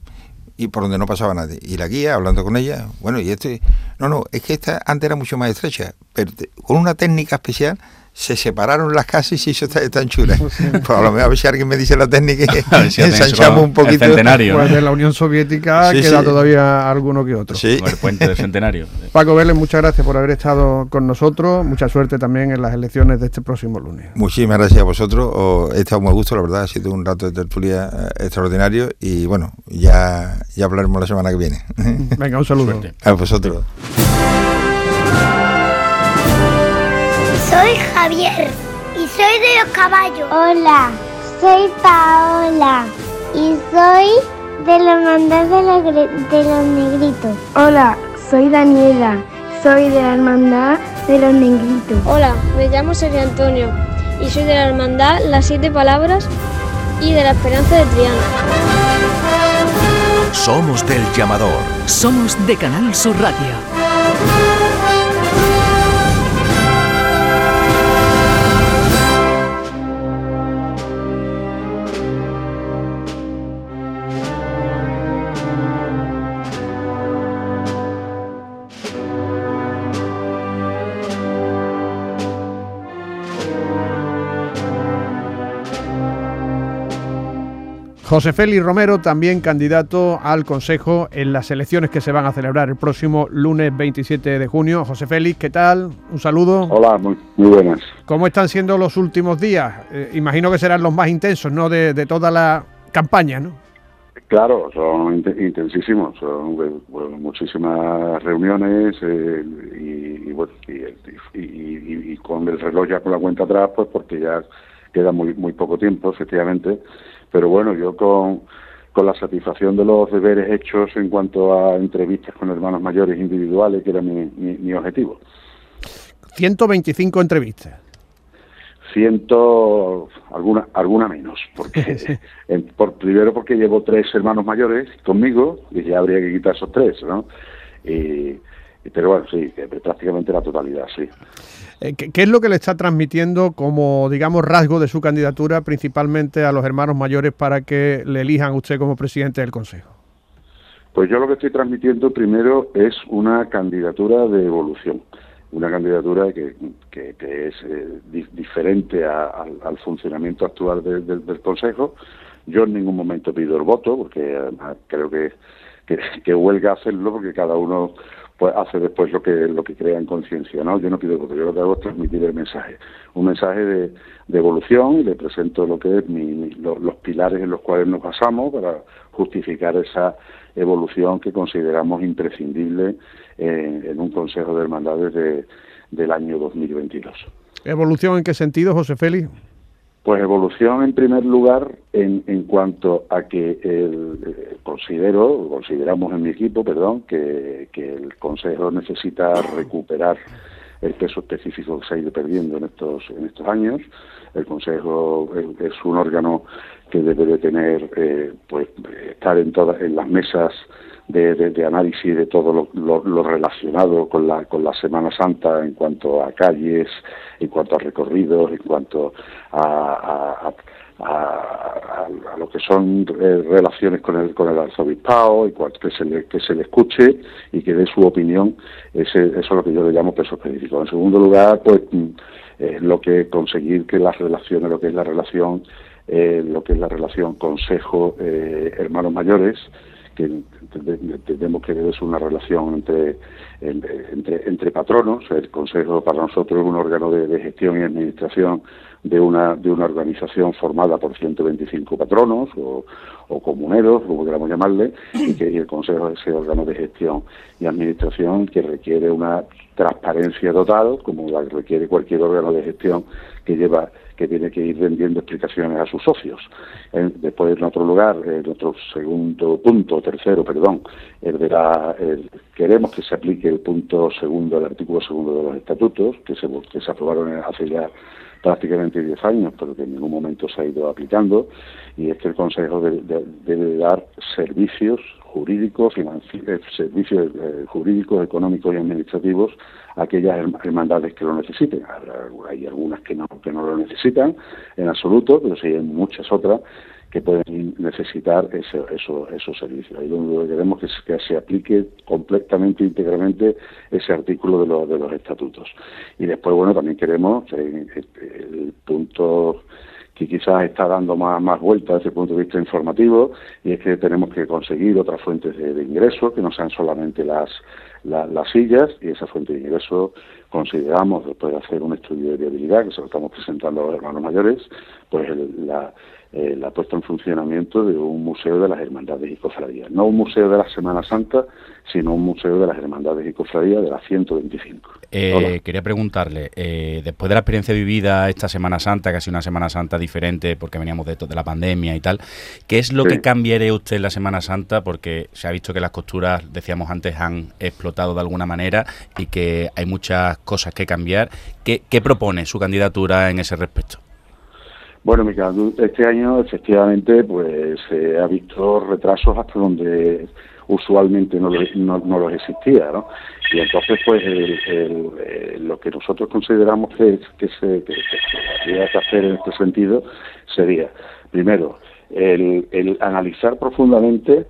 y por donde no pasaba nadie. Y la guía, hablando con ella, bueno, y este, no, no, es que esta antes era mucho más estrecha, pero con una técnica especial se separaron las casas y se hizo esta, esta anchura. Pues a lo mejor a ver si alguien me dice la técnica y A ver si ensanchamos un poquito. El centenario. pues de la Unión Soviética Sí, queda sí. todavía alguno que otro. Sí. El puente del centenario. Paco Vélez, muchas gracias por haber estado con nosotros. Mucha suerte también en las elecciones de este próximo lunes. Muchísimas gracias a vosotros. Os he estado muy a gusto, la verdad. Ha sido un rato de tertulia eh, extraordinario. Y bueno, ya, ya hablaremos la semana que viene. Venga, un saludo. Suerte. a vosotros. Soy Javier y soy de los caballos. Hola, soy Paola y soy de la hermandad de, los negritos. Hola, soy Daniela, soy de la hermandad de los negritos. Hola, me llamo Sergio Antonio y soy de la hermandad Las Siete Palabras y de la Esperanza de Triana. Somos del llamador. Somos de Canal Sur Radio. José Félix Romero, también candidato al Consejo en las elecciones que se van a celebrar el próximo lunes 27 de junio. José Félix, ¿qué tal? Un saludo. Hola, muy, muy buenas. ¿Cómo están siendo los últimos días? Eh, imagino que serán los más intensos, ¿no? De, de toda la campaña, ¿no? Claro, son int- intensísimos, son bueno, muchísimas reuniones eh, y, y, bueno, y, y- y- y con el reloj ya con la cuenta atrás, pues porque ya queda muy muy poco tiempo, efectivamente. Pero bueno, yo con, con la satisfacción de los deberes hechos en cuanto a entrevistas con hermanos mayores individuales, que era mi, mi, mi objetivo. 125 entrevistas. Ciento, alguna, alguna menos, porque en- por, primero porque llevo tres hermanos mayores conmigo y ya habría que quitar esos tres, ¿no? Y, pero bueno, sí, prácticamente la totalidad, sí. Eh, ¿Qué, es lo que le está transmitiendo como, digamos, rasgo de su candidatura, principalmente a los hermanos mayores, para que le elijan usted como presidente del Consejo? Pues yo lo que estoy transmitiendo primero es una candidatura de evolución, una candidatura que, es eh, diferente al funcionamiento actual del Consejo. Yo en ningún momento pido el voto, porque creo que, que, que huelga hacerlo, porque cada uno pues hace después lo que lo que crea en conciencia, ¿no? Yo no pido voto, yo lo que hago es transmitir el mensaje, un mensaje de, evolución y le presento lo que es los pilares en los cuales nos basamos para justificar esa evolución que consideramos imprescindible en, un Consejo de Hermandades de, del año 2022. ¿Evolución en qué sentido, José Félix? Pues evolución en primer lugar en, en cuanto a que el, eh, considero, consideramos en mi equipo, perdón, que, el Consejo necesita recuperar el peso específico que se ha ido perdiendo en estos, en estos años. El Consejo es, un órgano que debe de tener, eh, pues, estar en todas, en las mesas de, análisis de todo lo, relacionado con la, con la Semana Santa en cuanto a calles, en cuanto a recorridos, en cuanto a, a, lo que son eh, relaciones con el, con el arzobispado, y que se, le, que se le escuche y que dé su opinión, ese, eso es lo que yo le llamo peso específico. En segundo lugar, pues eh, lo que conseguir que las relaciones, lo que es la relación, eh, lo que es la relación consejo hermanos mayores, que entendemos que debe ser una relación entre, entre, entre patronos. El Consejo para nosotros es un órgano de, gestión y administración de una, de una organización formada por 125 patronos o, o comuneros, como queramos llamarle, y que el Consejo es ese órgano de gestión y administración que requiere una transparencia total, como la requiere cualquier órgano de gestión que lleva que tiene que ir vendiendo explicaciones a sus socios. después, en otro lugar, en otro segundo punto, tercero, perdón, el de la, queremos que se aplique el punto segundo, el artículo segundo de los estatutos, que se, que se aprobaron hace ya prácticamente 10 años, pero que en ningún momento se ha ido aplicando, y es que el Consejo debe, dar servicios jurídicos, eh, servicios eh, jurídicos, económicos y administrativos a aquellas hermandades que lo necesiten. Hay algunas que no, que no lo necesitan en absoluto, pero sí hay muchas otras que pueden necesitar esos servicios. Ahí donde queremos que, que se aplique completamente, íntegramente ese artículo de, los de los estatutos. Y después, bueno, también queremos eh, el punto que quizás está dando más, más vuelta desde el punto de vista informativo, y es que tenemos que conseguir otras fuentes de, de ingresos que no sean solamente las, las sillas, y esa fuente de ingreso consideramos, después de hacer un estudio de viabilidad, que se lo estamos presentando a los hermanos mayores, pues la, eh, la puesta en funcionamiento de un museo de las hermandades y cofradías. No un museo de la Semana Santa, sino un museo de las hermandades y cofradías de las 125. Eh, quería preguntarle, eh, después de la experiencia vivida esta Semana Santa, que ha sido una Semana Santa diferente porque veníamos de, de la pandemia y tal, ¿qué es lo que cambiaría usted en la Semana Santa? Porque se ha visto que las costuras, decíamos antes, han explotado de alguna manera y que hay muchas cosas que cambiar. ¿Qué, qué propone su candidatura en ese respecto? Bueno, este año efectivamente pues se ha visto retrasos hasta donde usualmente no, no, los existía, ¿no? Y entonces pues lo que nosotros consideramos que, se que, que que hacer en este sentido sería, primero, el, el analizar profundamente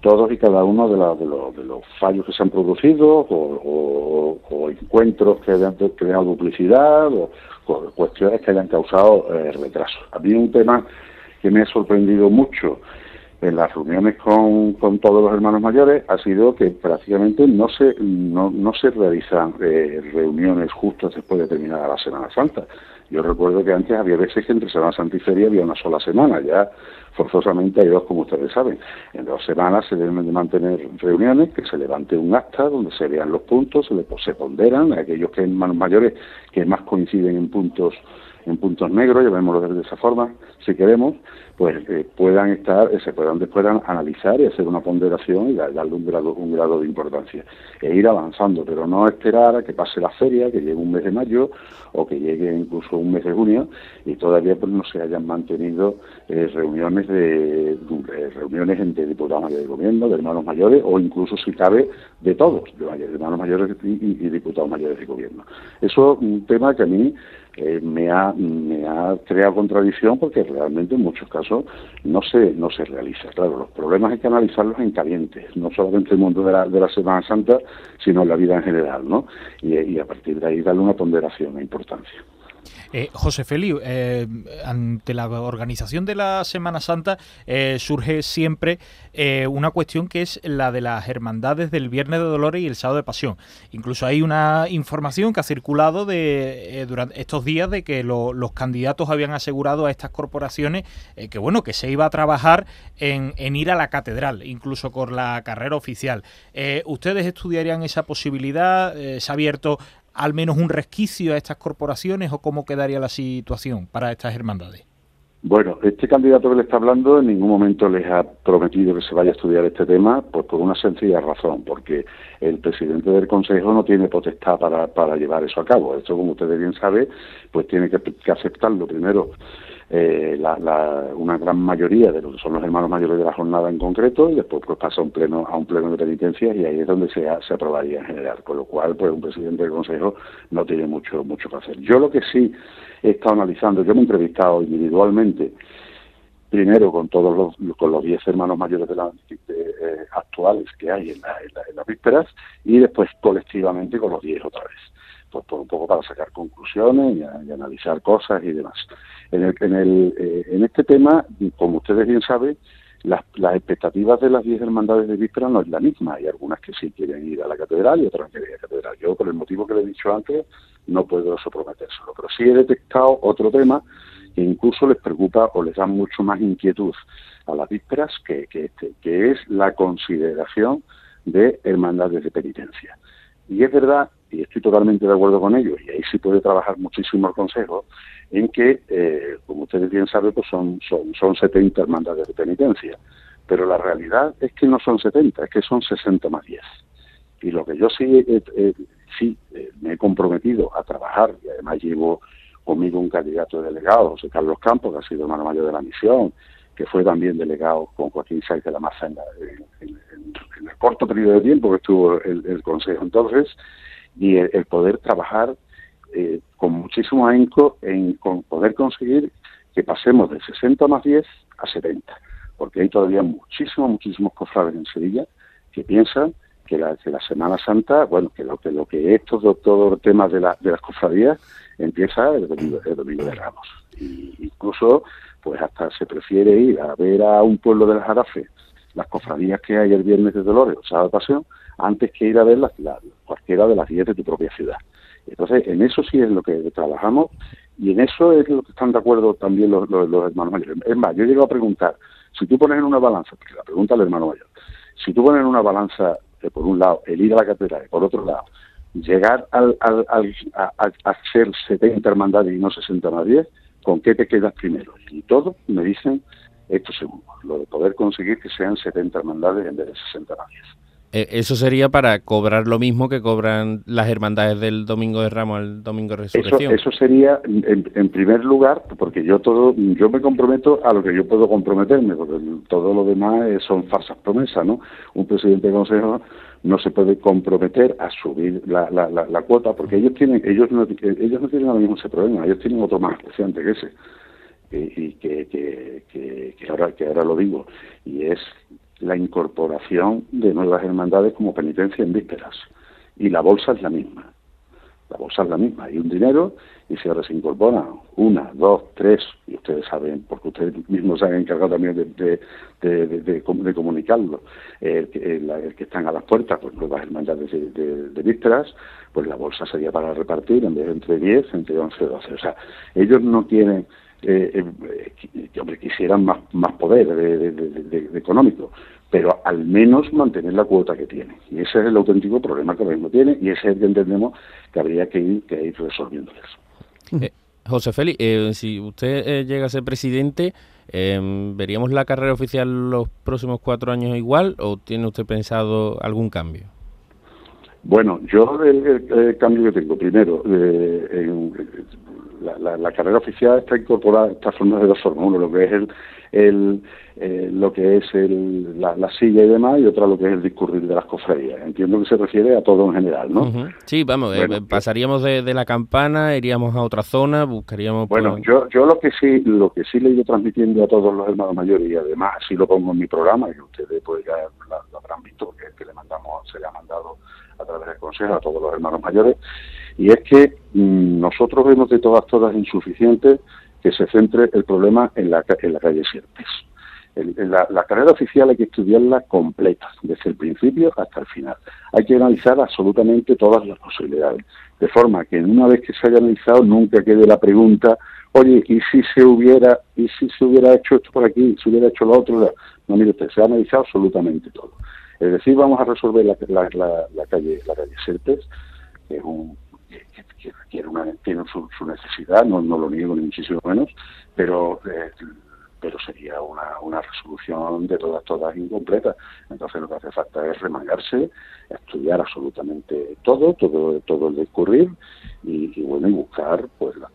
todos y cada uno de, de, de, los fallos que se han producido o, o, encuentros que hayan creado duplicidad o, cuestiones que hayan causado eh. A mí un tema que me ha sorprendido mucho en las reuniones con, con todos los hermanos mayores ha sido que prácticamente no se no, no se realizan eh, reuniones justas después de terminar la Semana Santa. Yo recuerdo que antes había veces que entre Semana Santa y Feria había una sola semana, ya forzosamente hay dos, como ustedes saben. En dos semanas se deben de mantener reuniones, que se levante un acta donde se vean los puntos, se, le, se ponderan aquellos que hermanos mayores que más coinciden en puntos en puntos negros, llamémoslo de esa forma, si queremos, pues eh, puedan estar, eh, se puedan, puedan analizar y hacer una ponderación y darle un grado, un grado de importancia e ir avanzando, pero no esperar a que pase la feria, que llegue un mes de mayo o que llegue incluso un mes de junio y todavía pues no se hayan mantenido eh, reuniones de reuniones entre diputados mayores de gobierno, de hermanos mayores o incluso si cabe de todos, de, hermanos mayores y, y diputados mayores de gobierno. Eso es un tema que a mí eh, me, ha, me ha creado contradicción porque realmente en muchos casos no se, no se realiza. Claro, los problemas hay que analizarlos en caliente, no solamente en el mundo de la, de la Semana Santa, sino en la vida en general, ¿no? Y, y a partir de ahí darle una ponderación e importancia. Eh, José Feliu, eh, ante la organización de la Semana Santa eh, surge siempre una cuestión que es la de las hermandades del Viernes de Dolores y el Sábado de Pasión. Incluso hay una información que ha circulado de durante estos días de que los candidatos habían asegurado a estas corporaciones que bueno que se iba a trabajar en, en, ir a la catedral, incluso con la carrera oficial. ¿Ustedes estudiarían esa posibilidad? ¿Se ha abierto al menos un resquicio a estas corporaciones o cómo quedaría la situación para estas hermandades? Bueno, este candidato que le está hablando en ningún momento les ha prometido que se vaya a estudiar este tema, pues por una sencilla razón, porque el presidente del Consejo no tiene potestad para, para llevar eso a cabo. Esto, como ustedes bien saben, pues tiene que, que aceptarlo primero eh, una gran mayoría de los que son los hermanos mayores de la jornada en concreto y después pues pasa a un pleno a un pleno de penitencia y ahí es donde se, se aprobaría en general. Con lo cual pues un presidente del consejo no tiene mucho mucho que hacer. Yo lo que sí he estado analizando yo me he entrevistado individualmente primero con todos los con los diez hermanos mayores de la, eh, actuales que hay en, en las vísperas y después colectivamente con los diez otra vez pues por un poco para sacar conclusiones y, analizar cosas y demás. En, el, en, el, eh, en este tema, como ustedes bien saben, las, las expectativas de las diez hermandades de víspera no es la misma. Hay algunas que sí quieren ir a la catedral y otras que quieren ir a la catedral. Yo, por el motivo que le he dicho antes, no puedo soprometérselo. Pero sí he detectado otro tema que incluso les preocupa o les da mucho más inquietud a las vísperas que, que este, que es la consideración de hermandades de penitencia. Y es verdad y estoy totalmente de acuerdo con ellos, y ahí sí puede trabajar muchísimo el Consejo, en que, eh, como ustedes bien saben, pues son, son, son 70 hermandades de penitencia, pero la realidad es que no son 70, es que son 60 más 10. Y lo que yo sí, eh, sí me he comprometido a trabajar, y además llevo conmigo un candidato de delegado, José Carlos Campos, que ha sido hermano mayor de la misión, que fue también delegado con Joaquín Sáenz de la Maza en, el corto periodo de tiempo que estuvo el Consejo entonces, y el, poder trabajar eh, con muchísimo ahínco en con poder conseguir que pasemos de 60 más 10 a 70, porque hay todavía muchísimos, muchísimos cofrades en Sevilla que piensan que la, que la Semana Santa, bueno, que lo que, lo que es todo, todo el tema de, la, de las cofradías empieza el domingo, el domingo de Ramos. Y incluso, pues hasta se prefiere ir a ver a un pueblo de las Jarafes las cofradías que hay el viernes de Dolores o sábado de Pasión, antes que ir a ver la, cualquiera de las 10 de tu propia ciudad. Entonces, en eso sí es lo que trabajamos y en eso es lo que están de acuerdo también los, hermanos mayores. Es más, yo llego a preguntar, si tú pones en una balanza, porque la pregunta al hermano mayor, si tú pones en una balanza, eh, por un lado, el ir a la catedral y por otro lado, llegar al, al, a, a, ser 70 hermandades y no 60 más 10, ¿con qué te quedas primero? Y todos me dicen esto segundo, lo de poder conseguir que sean 70 hermandades en vez de 60 más 10. Eh, eso sería para cobrar lo mismo que cobran las hermandades del Domingo de Ramos al Domingo de Resurrección. Eso, sería, en, primer lugar, porque yo todo, yo me comprometo a lo que yo puedo comprometerme, porque todo lo demás son falsas promesas, ¿no? Un presidente de consejo no se puede comprometer a subir la, la, cuota, porque ellos tienen, ellos no, ellos no tienen ahora mismo ese problema, ellos tienen otro más antes que ese. Y, que, que, que, ahora, que ahora lo digo, y es la incorporación de nuevas hermandades como penitencia en vísperas. Y la bolsa es la misma. La bolsa es la misma. Hay un dinero y si ahora se incorporan una, dos, tres, y ustedes saben, porque ustedes mismos se han encargado también de, de, comunicarlo, el, que están a las puertas, pues nuevas hermandades de, vísperas, pues la bolsa sería para repartir en vez de entre 10, entre 11 12. O sea, ellos no tienen eh, eh, hombre, quisieran más, más poder de, económico, pero al menos mantener la cuota que tiene. Y ese es el auténtico problema que ahora mismo tiene y ese es el que entendemos que habría que ir, que ir resolviendo eso. Eh, José Félix, eh, si usted eh, llega a ser presidente, eh, ¿veríamos la carrera oficial los próximos cuatro años igual o tiene usted pensado algún cambio? Bueno, yo el, cambio que tengo, primero, en, la, carrera oficial está incorporada en estas formas de dos formas. Uno, lo que es el, eh, lo que es el, la, silla y demás, y otra lo que es el discurrir de las cofradías. Entiendo que se refiere a todo en general, ¿no? Sí, vamos, eh, pasaríamos de, la campana, iríamos a otra zona, buscaríamos... Bueno, yo, yo lo que sí lo que sí le he ido transmitiendo a todos los hermanos mayores, y además así lo pongo en mi programa, y ustedes pues ya lo, habrán visto, porque que le mandamos, se le ha mandado a través del Consejo a todos los hermanos mayores, y es que mm, nosotros vemos de todas, todas insuficientes que se centre el problema en la, en la calle Sierpes. La, carrera oficial hay que estudiarla completa, desde el principio hasta el final. Hay que analizar absolutamente todas las posibilidades, de forma que una vez que se haya analizado nunca quede la pregunta, oye, ¿y si se hubiera, y si se hubiera hecho esto por aquí, si hubiera hecho lo otro? No, mire usted, se ha analizado absolutamente todo. Es decir, vamos a resolver la, calle, la calle Serpes, que es un, que, tiene, una, tiene su, necesidad, no, no, lo niego ni muchísimo menos, pero eh, pero sería una, una resolución de todas, todas incompleta. Entonces lo que hace falta es remangarse, estudiar absolutamente todo, todo, todo el discurrir y, bueno, y buscar pues las,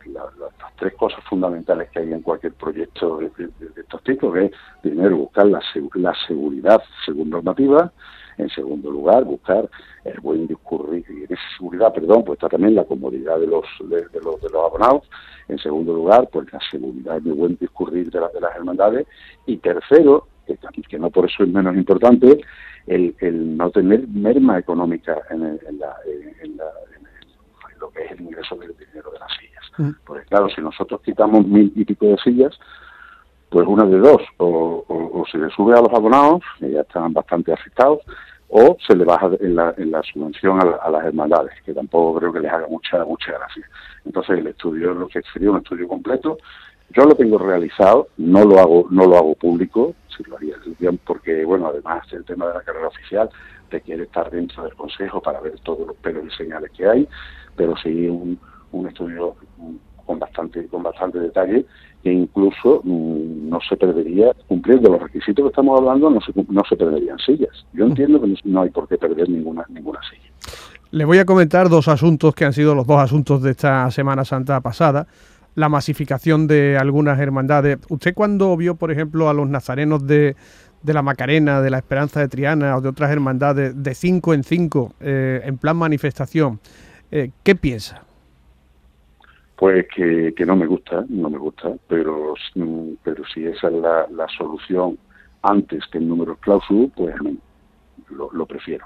tres cosas fundamentales que hay en cualquier proyecto de, estos tipos, que es primero buscar la, la seguridad según normativa, en segundo lugar, buscar el buen discurrir, y en esa seguridad, perdón, pues está también la comodidad de los, de, los, de los abonados. En segundo lugar, pues la seguridad y el buen discurrir de, de las hermandades. Y tercero, que, que, no por eso es menos importante, el, el no tener merma económica en, en, la, en, lo que es el ingreso del dinero de las sillas. Mm. Porque claro, si nosotros quitamos mil y pico de sillas, pues una de dos, o, o, se le sube a los abonados, que ya están bastante afectados, o se le baja en la, en la subvención a, las hermandades, que tampoco creo que les haga mucha mucha gracia. Entonces el estudio, lo que sería un estudio completo, yo lo tengo realizado, no lo hago no lo hago público, si lo haría porque bueno, además el tema de la carrera oficial requiere estar dentro del consejo para ver todos los pelos y señales que hay, pero sí un, un estudio con bastante con bastante detalle que incluso mm, no se perdería, cumpliendo los requisitos que estamos hablando, no se, no se perderían sillas. Yo entiendo que no hay por qué perder ninguna, ninguna silla. Le voy a comentar dos asuntos que han sido los dos asuntos de esta Semana Santa pasada. La masificación de algunas hermandades. ¿Usted cuando vio, por ejemplo, a los nazarenos de, de la Macarena, de la Esperanza de Triana o de otras hermandades de cinco en cinco eh, en plan manifestación, eh, ¿qué piensa? Pues que, que, no me gusta, no me gusta, pero, pero si esa es la, la solución antes que el número clausus, pues lo, lo prefiero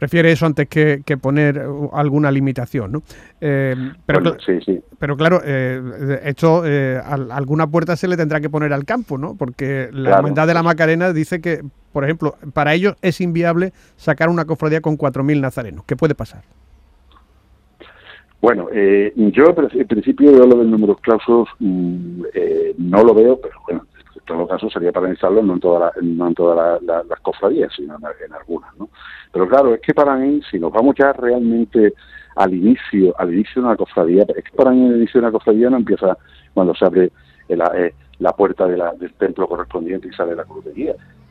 prefiere eso antes que, que, poner alguna limitación, ¿no? Eh, pero, sí, sí. pero claro, eh, esto eh, alguna puerta se le tendrá que poner al campo, ¿no? Porque la hermandad de la Macarena dice que, por ejemplo, para ellos es inviable sacar una cofradía con 4.000 nazarenos. ¿Qué puede pasar? Bueno, eh, yo en principio veo lo del número clausos, mm, eh, no lo veo, pero bueno, en todo caso sería para instalarlo no en, todas las cofradías, sino en, algunas, ¿no? Pero claro, es que para mí, si nos vamos ya realmente al inicio, al inicio de una cofradía, es que para mí el inicio de una cofradía no empieza cuando se abre la, eh, la puerta de la, del templo correspondiente y sale la cruz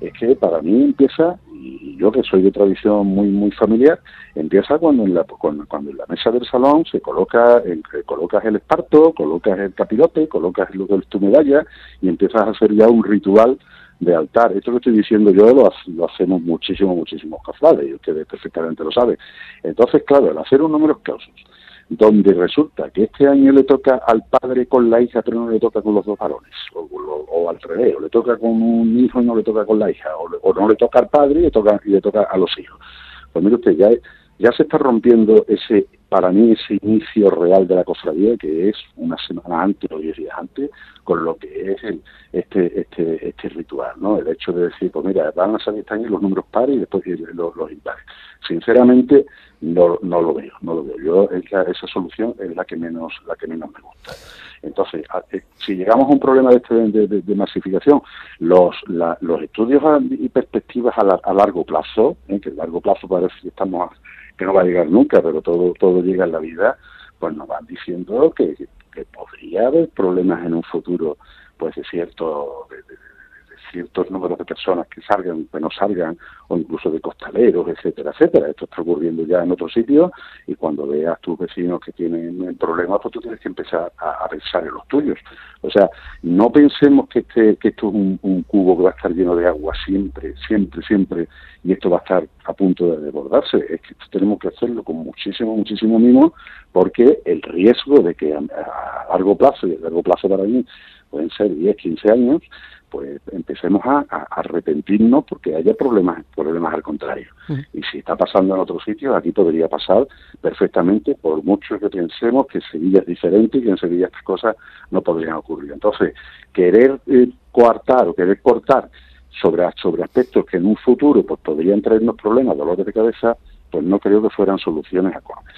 es que para mí empieza, y yo que soy de tradición muy muy familiar, empieza cuando en la, cuando, en la mesa del salón se coloca, el, colocas el esparto, colocas el capirote, colocas lo de tu medalla y empiezas a hacer ya un ritual de altar. Esto que estoy diciendo yo lo, lo hacemos muchísimo, muchísimos cofrades, y ustedes perfectamente lo saben. Entonces, claro, el hacer un número clausos, donde resulta que este año le toca al padre con la hija, pero no le toca con los dos varones, o, al revés, o le toca con un hijo y no le toca con la hija, o, no le toca al padre y le toca, y le toca a los hijos. Pues mire usted, ya, ya se está rompiendo ese, para mí, ese inicio real de la cofradía, que es una semana antes o diez días antes, con lo que es el, este, este, este ritual, ¿no? El hecho de decir, pues mira, van a salir este los números pares y después los, los impares. Sinceramente, no, no lo veo, no lo veo. Yo esa solución es la que menos, la que menos me gusta. Entonces, eh, si llegamos a un problema de, este, de, masificación, los, los estudios y perspectivas a, largo plazo, ¿eh? que a largo plazo parece que estamos que no va a llegar nunca, pero todo todo llega en la vida, pues nos van diciendo que, podría haber problemas en un futuro, pues de cierto, de, ciertos números de personas que salgan, que no salgan, o incluso de costaleros, etcétera, etcétera. Esto está ocurriendo ya en otros sitios y cuando veas tus vecinos que tienen problemas, pues tú tienes que empezar a, pensar en los tuyos. O sea, no pensemos que, este, que esto es un, cubo que va a estar lleno de agua siempre, siempre, siempre, y esto va a estar a punto de desbordarse. Es que tenemos que hacerlo con muchísimo, muchísimo mimo, porque el riesgo de que a, a largo plazo, y a largo plazo para mí pueden ser 10, 15 años, pues empecemos a, arrepentirnos porque haya problemas, problemas al contrario. Y si está pasando en otros sitios, aquí podría pasar perfectamente, por mucho que pensemos que Sevilla es diferente y que en Sevilla estas cosas no podrían ocurrir. Entonces, querer eh, coartar o querer cortar sobre, sobre aspectos que en un futuro pues podrían traernos problemas, dolores de cabeza, pues no creo que fueran soluciones acordes.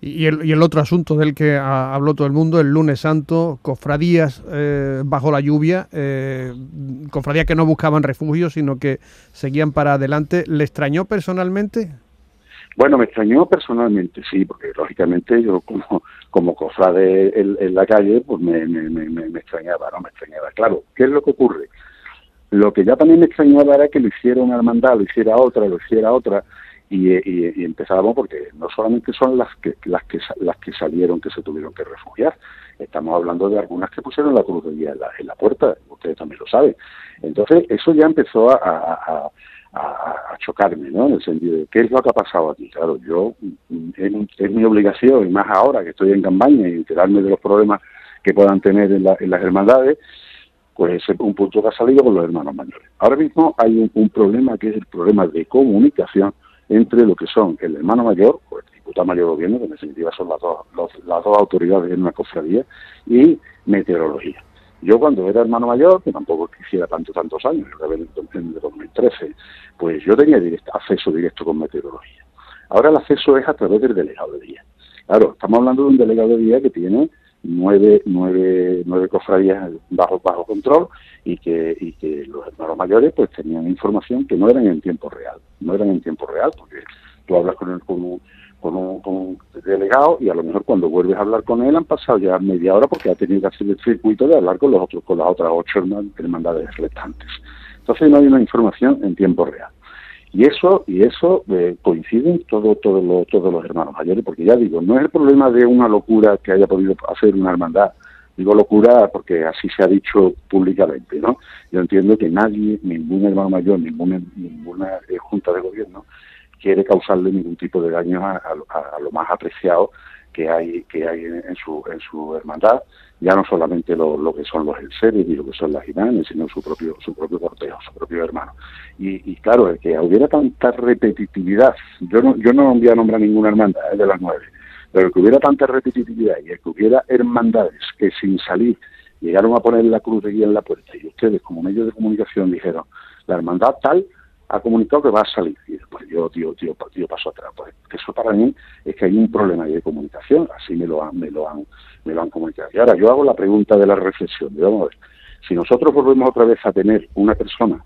Y el, y el otro asunto del que habló todo el mundo, el lunes santo, cofradías eh, bajo la lluvia, eh, cofradías que no buscaban refugio, sino que seguían para adelante. ¿Le extrañó personalmente? Bueno, me extrañó personalmente, sí, porque lógicamente yo como, como cofrade en, la calle, pues me, me, me, me, extrañaba, ¿no? Me extrañaba. Claro, ¿qué es lo que ocurre? Lo que ya también me extrañaba era que lo hiciera una hermandad, lo hiciera otra, lo hiciera otra, y, empezábamos porque no solamente son las que las que las que salieron que se tuvieron que refugiar estamos hablando de algunas que pusieron la cruz de guía en la, la puerta ustedes también lo saben. Entonces eso ya empezó a, chocarme no en el sentido de qué es lo que ha pasado aquí claro yo es, mi obligación y más ahora que estoy en campaña y enterarme de los problemas que puedan tener en, en las hermandades pues es un punto que ha salido con los hermanos mayores. Ahora mismo hay un, problema que es el problema de comunicación entre lo que son el hermano mayor, o el diputado mayor gobierno, que en definitiva son las dos, las dos autoridades en una cofradía, y meteorología. Yo cuando era hermano mayor, que tampoco quisiera tanto, tantos años, en el 2013, pues yo tenía acceso directo con meteorología. Ahora el acceso es a través del delegado de día. Claro, estamos hablando de un delegado de día que tiene nueve, nueve, nueve cofradías bajo, bajo control y que, y que los hermanos mayores pues tenían información que no eran en tiempo real, no eran en tiempo real, porque tú hablas con, el, con, un, con, un, con un delegado y a lo mejor cuando vuelves a hablar con él han pasado ya media hora porque ha tenido que hacer el circuito de hablar con los otros, con las otras ocho hermandades restantes. Entonces no hay una información en tiempo real. Y eso, y eso eh, coinciden todo, todo lo, todos los hermanos mayores, porque ya digo, no es el problema de una locura que haya podido hacer una hermandad, digo locura porque así se ha dicho públicamente, ¿no? Yo entiendo que nadie, ningún hermano mayor, ninguna, ninguna eh, junta de gobierno quiere causarle ningún tipo de daño a, lo más apreciado que hay que hay en, su en su hermandad ya no solamente lo, que son los enseres y lo que son las imanes, sino su propio su propio cortejo, su propio hermano. Y, y claro, el que hubiera tanta repetitividad, yo no yo no voy a nombrar ninguna hermandad ¿eh? de las nueve, pero que hubiera tanta repetitividad y el que hubiera hermandades que sin salir llegaron a poner la cruz de guía en la puerta y ustedes como medios de comunicación dijeron, la hermandad tal ha comunicado que va a salir. Después yo, tío, tío, tío, paso atrás. Pues eso para mí es que hay un problema de comunicación, así me lo han, me lo han, me lo han comunicado. Y ahora yo hago la pregunta de la reflexión. Ver, si nosotros volvemos otra vez a tener una persona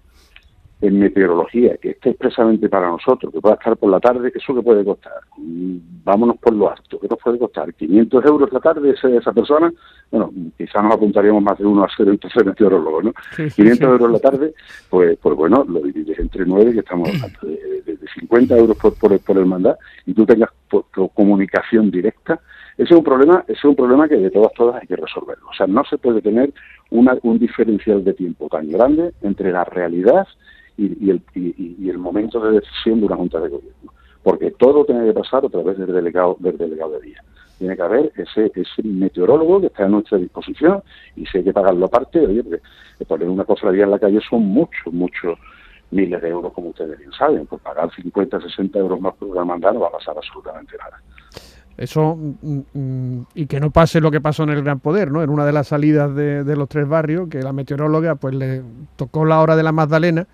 en meteorología que esté expresamente para nosotros, que pueda estar por la tarde, ¿eso que puede costar? Mm, vámonos por lo alto, ¿qué nos puede costar? ¿500 euros la tarde esa, esa persona? Bueno, quizás nos apuntaríamos más de uno a ser entonces meteorólogo, ¿no? 500 euros la tarde, pues pues bueno, lo divides entre nueve, que estamos de, de, 50 euros por, por, por el mandato, y tú tengas comunicación directa, ese es un problema, ese es un problema que de todas todas hay que resolverlo. O sea, no se puede tener una, un diferencial de tiempo tan grande entre la realidad y, el, y, el momento de decisión de una junta de gobierno. Porque todo tiene que pasar a través del delegado, del delegado de día. Tiene que haber ese, ese meteorólogo que está a nuestra disposición y si hay que pagarlo aparte, oye, porque poner una cofradía en la calle son muchos, muchos miles de euros, como ustedes bien saben. Por pagar 50, 60 euros más por una mandar no va a pasar absolutamente nada. Eso, mm, mm, y que no pase lo que pasó en el Gran Poder, ¿no? En una de las salidas de, de los tres barrios, que la meteoróloga pues le tocó la hora de la Magdalena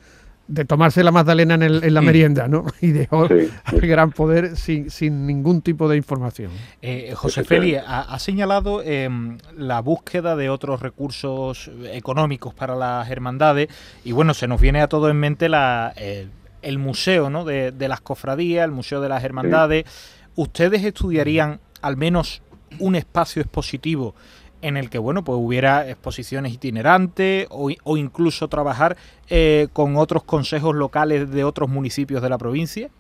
de tomarse la magdalena en, en la mm. merienda, ¿no? Y dejó el gran poder sin, sin, ningún tipo de información. Eh, José Feli ha, señalado em, la búsqueda de otros recursos económicos para las hermandades y bueno, se nos viene a todo en mente la, el museo ¿no? de, las cofradías, el museo de las hermandades. ¿Ustedes estudiarían al menos un espacio expositivo en el que bueno pues hubiera exposiciones itinerantes o, o incluso trabajar eh, con otros consejos locales de otros municipios de la provincia?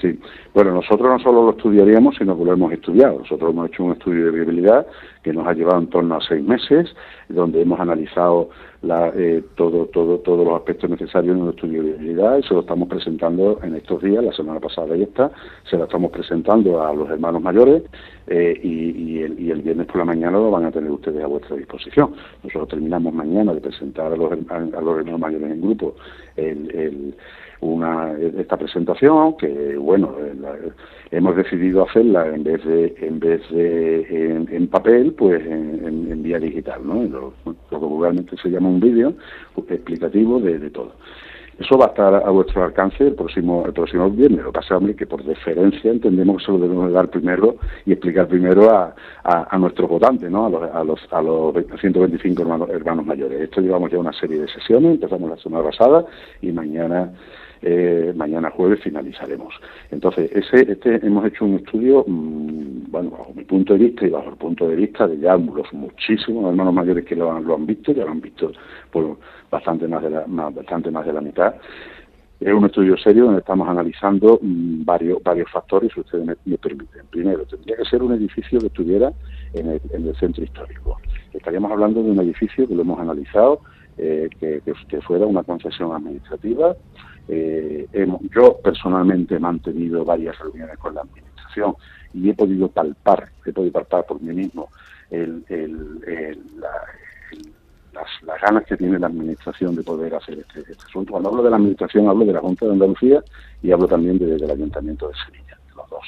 Sí, bueno, nosotros no solo lo estudiaríamos, sino que lo hemos estudiado. Nosotros hemos hecho un estudio de viabilidad que nos ha llevado en torno a seis meses, donde hemos analizado la, eh, todo, todo, todos los aspectos necesarios en el estudio de viabilidad y se lo estamos presentando en estos días, la semana pasada y esta, se lo estamos presentando a los hermanos mayores eh, y, el, y, el, viernes por la mañana lo van a tener ustedes a vuestra disposición. Nosotros terminamos mañana de presentar a los, hermanos mayores en grupo el una esta presentación que bueno eh, hemos decidido hacerla en vez de en vez de en, papel pues en, vía digital no lo, que vulgarmente se llama un vídeo explicativo de, de, todo. Eso va a estar a vuestro alcance el próximo el próximo viernes. Lo que pasa hombre que por deferencia entendemos que se lo debemos dar primero y explicar primero a, a, a nuestros votantes no a los a los, a los 125 hermanos, hermanos mayores. Esto llevamos ya una serie de sesiones. Empezamos la semana pasada y mañana eh, mañana jueves finalizaremos. Entonces, ese, este hemos hecho un estudio, mmm, bueno, bajo mi punto de vista y bajo el punto de vista de ya los muchísimos hermanos mayores que lo han, lo han visto, ya lo han visto por bastante más de la, bastante más de la mitad. Es un estudio serio donde estamos analizando mmm, varios factores, si ustedes me, permiten. Primero, tendría que ser un edificio que estuviera en el, en el centro histórico. Estaríamos hablando de un edificio que lo hemos analizado, eh, que fuera una concesión administrativa, eh, hemos, yo personalmente he mantenido varias reuniones con la administración y he podido palpar, he podido palpar por mí mismo el, el, el, la, las, las, ganas que tiene la administración de poder hacer este, este, asunto. Cuando hablo de la administración hablo de la Junta de Andalucía y hablo también de, del Ayuntamiento de Sevilla, de los dos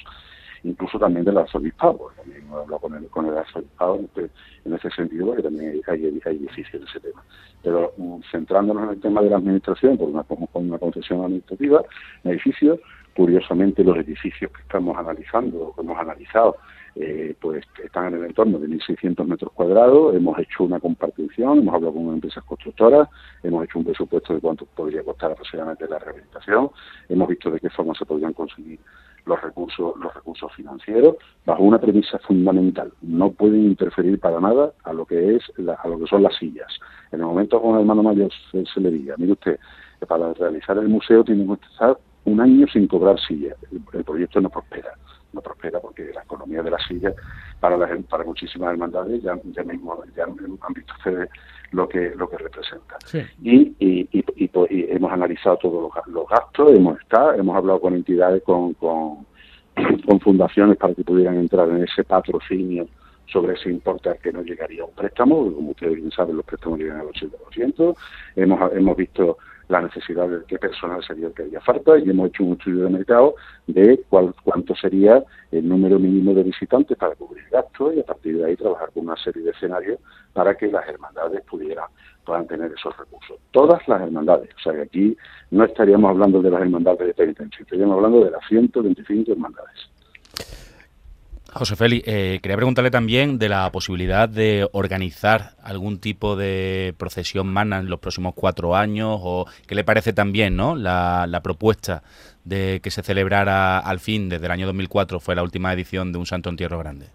incluso también del arzobispado, también he hablado con el, con el arzobispado en, este, en ese sentido, porque también hay, hay, de ese tema. Pero um, centrándonos en el tema de la administración, por una, con una concesión administrativa, en edificios, curiosamente los edificios que estamos analizando, que hemos analizado, eh, pues están en el entorno de 1.600 metros cuadrados, hemos hecho una compartición, hemos hablado con empresas constructoras, hemos hecho un presupuesto de cuánto podría costar aproximadamente la rehabilitación, hemos visto de qué forma se podrían conseguir los recursos, los recursos financieros, bajo una premisa fundamental. No pueden interferir para nada a lo que es la, a lo que son las sillas. En el momento con el hermano mayor se, le diga, mire usted, para realizar el museo tiene que estar un año sin cobrar sillas. El, proyecto no prospera, no prospera porque la economía de las sillas para las, para muchísimas hermandades ya, ya mismo ya han visto ustedes lo que lo que representa sí. y, y, y, y, y, hemos analizado todos los, los, gastos hemos estado hemos hablado con entidades con, con, con fundaciones para que pudieran entrar en ese patrocinio sobre ese importe al que no llegaría un préstamo, como ustedes bien saben, los préstamos llegan al 80%. Hemos, hemos visto la necesidad de qué personal sería el que haría falta y hemos hecho un estudio de mercado de cuál, cuánto sería el número mínimo de visitantes para cubrir gastos y a partir de ahí trabajar con una serie de escenarios para que las hermandades pudieran puedan tener esos recursos. Todas las hermandades, o sea que aquí no estaríamos hablando de las hermandades de penitencia, estaríamos hablando de las 125 hermandades. José Félix, eh, quería preguntarle también de la posibilidad de organizar algún tipo de procesión magna en los próximos cuatro años o qué le parece también ¿no? la, propuesta de que se celebrara al fin, desde el año 2004 fue la última edición de Un Santo Entierro Grande.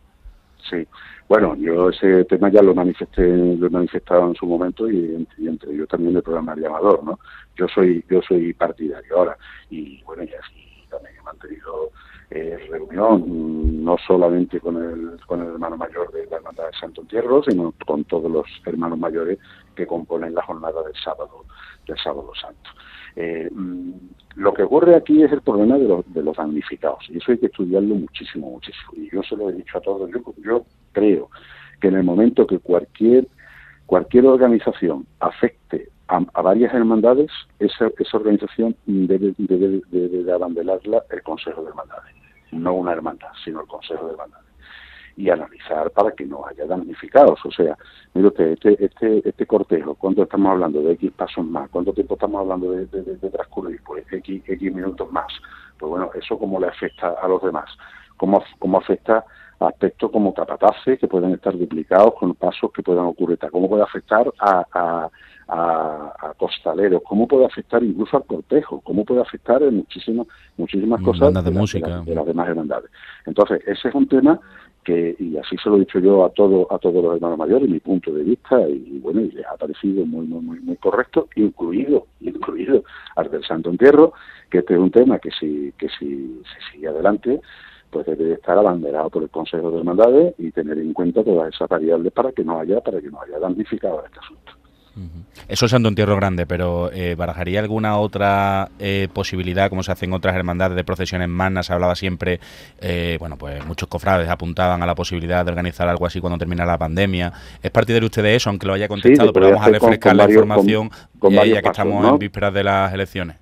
Sí, bueno, yo ese tema ya lo manifesté, lo he manifestado en su momento y, y entre ellos también el programa Llamador, ¿no? Yo soy, yo soy partidario ahora y bueno, ya sí, también he mantenido eh, reunión, no solamente con el, con el hermano mayor de la Hermandad de Santo Entierro, sino con todos los hermanos mayores que componen la jornada del sábado, del sábado santo. Eh, lo que ocurre aquí es el problema de los, de los damnificados, y eso hay que estudiarlo muchísimo, muchísimo. Y yo se lo he dicho a todos, yo, yo creo que en el momento que cualquier, cualquier organización afecte a, a, varias hermandades, esa, esa organización debe, debe, debe de abanderarla el Consejo de Hermandades, no una hermandad, sino el Consejo de Hermandades. Y analizar para que no haya damnificados. O sea, mire usted, este, este, este cortejo, ¿cuánto estamos hablando de X pasos más? ¿Cuánto tiempo estamos hablando de, de, de, transcurrir? Pues X, X minutos más. Pues bueno, eso cómo le afecta a los demás. ¿Cómo, cómo afecta aspectos como capataces que pueden estar duplicados con pasos que puedan ocurrir, cómo puede afectar a, a, a, costaleros, cómo puede afectar incluso al cortejo, cómo puede afectar en muchísimas, muchísimas cosas de, música. de, las demás hermandades. Entonces, ese es un tema que, y así se lo he dicho yo a todo, a todos los hermanos mayores, mi punto de vista, y, bueno, y les ha parecido muy, muy, muy, correcto, incluido, incluido al del Santo Entierro, que este es un tema que si, que si se sigue adelante, pues debe estar abanderado por el Consejo de Hermandades y tener en cuenta todas esas variables para que no haya, para que no haya damnificado este asunto. Eso es Santo Entierro Grande, pero eh, ¿barajaría alguna otra eh, posibilidad, como se hace en otras hermandades de procesiones magnas? Se hablaba siempre, eh, bueno, pues muchos cofrades apuntaban a la posibilidad de organizar algo así cuando termina la pandemia. ¿Es partidario usted de eso, aunque lo haya contestado, pero vamos a refrescar la información ya que estamos en vísperas de las elecciones?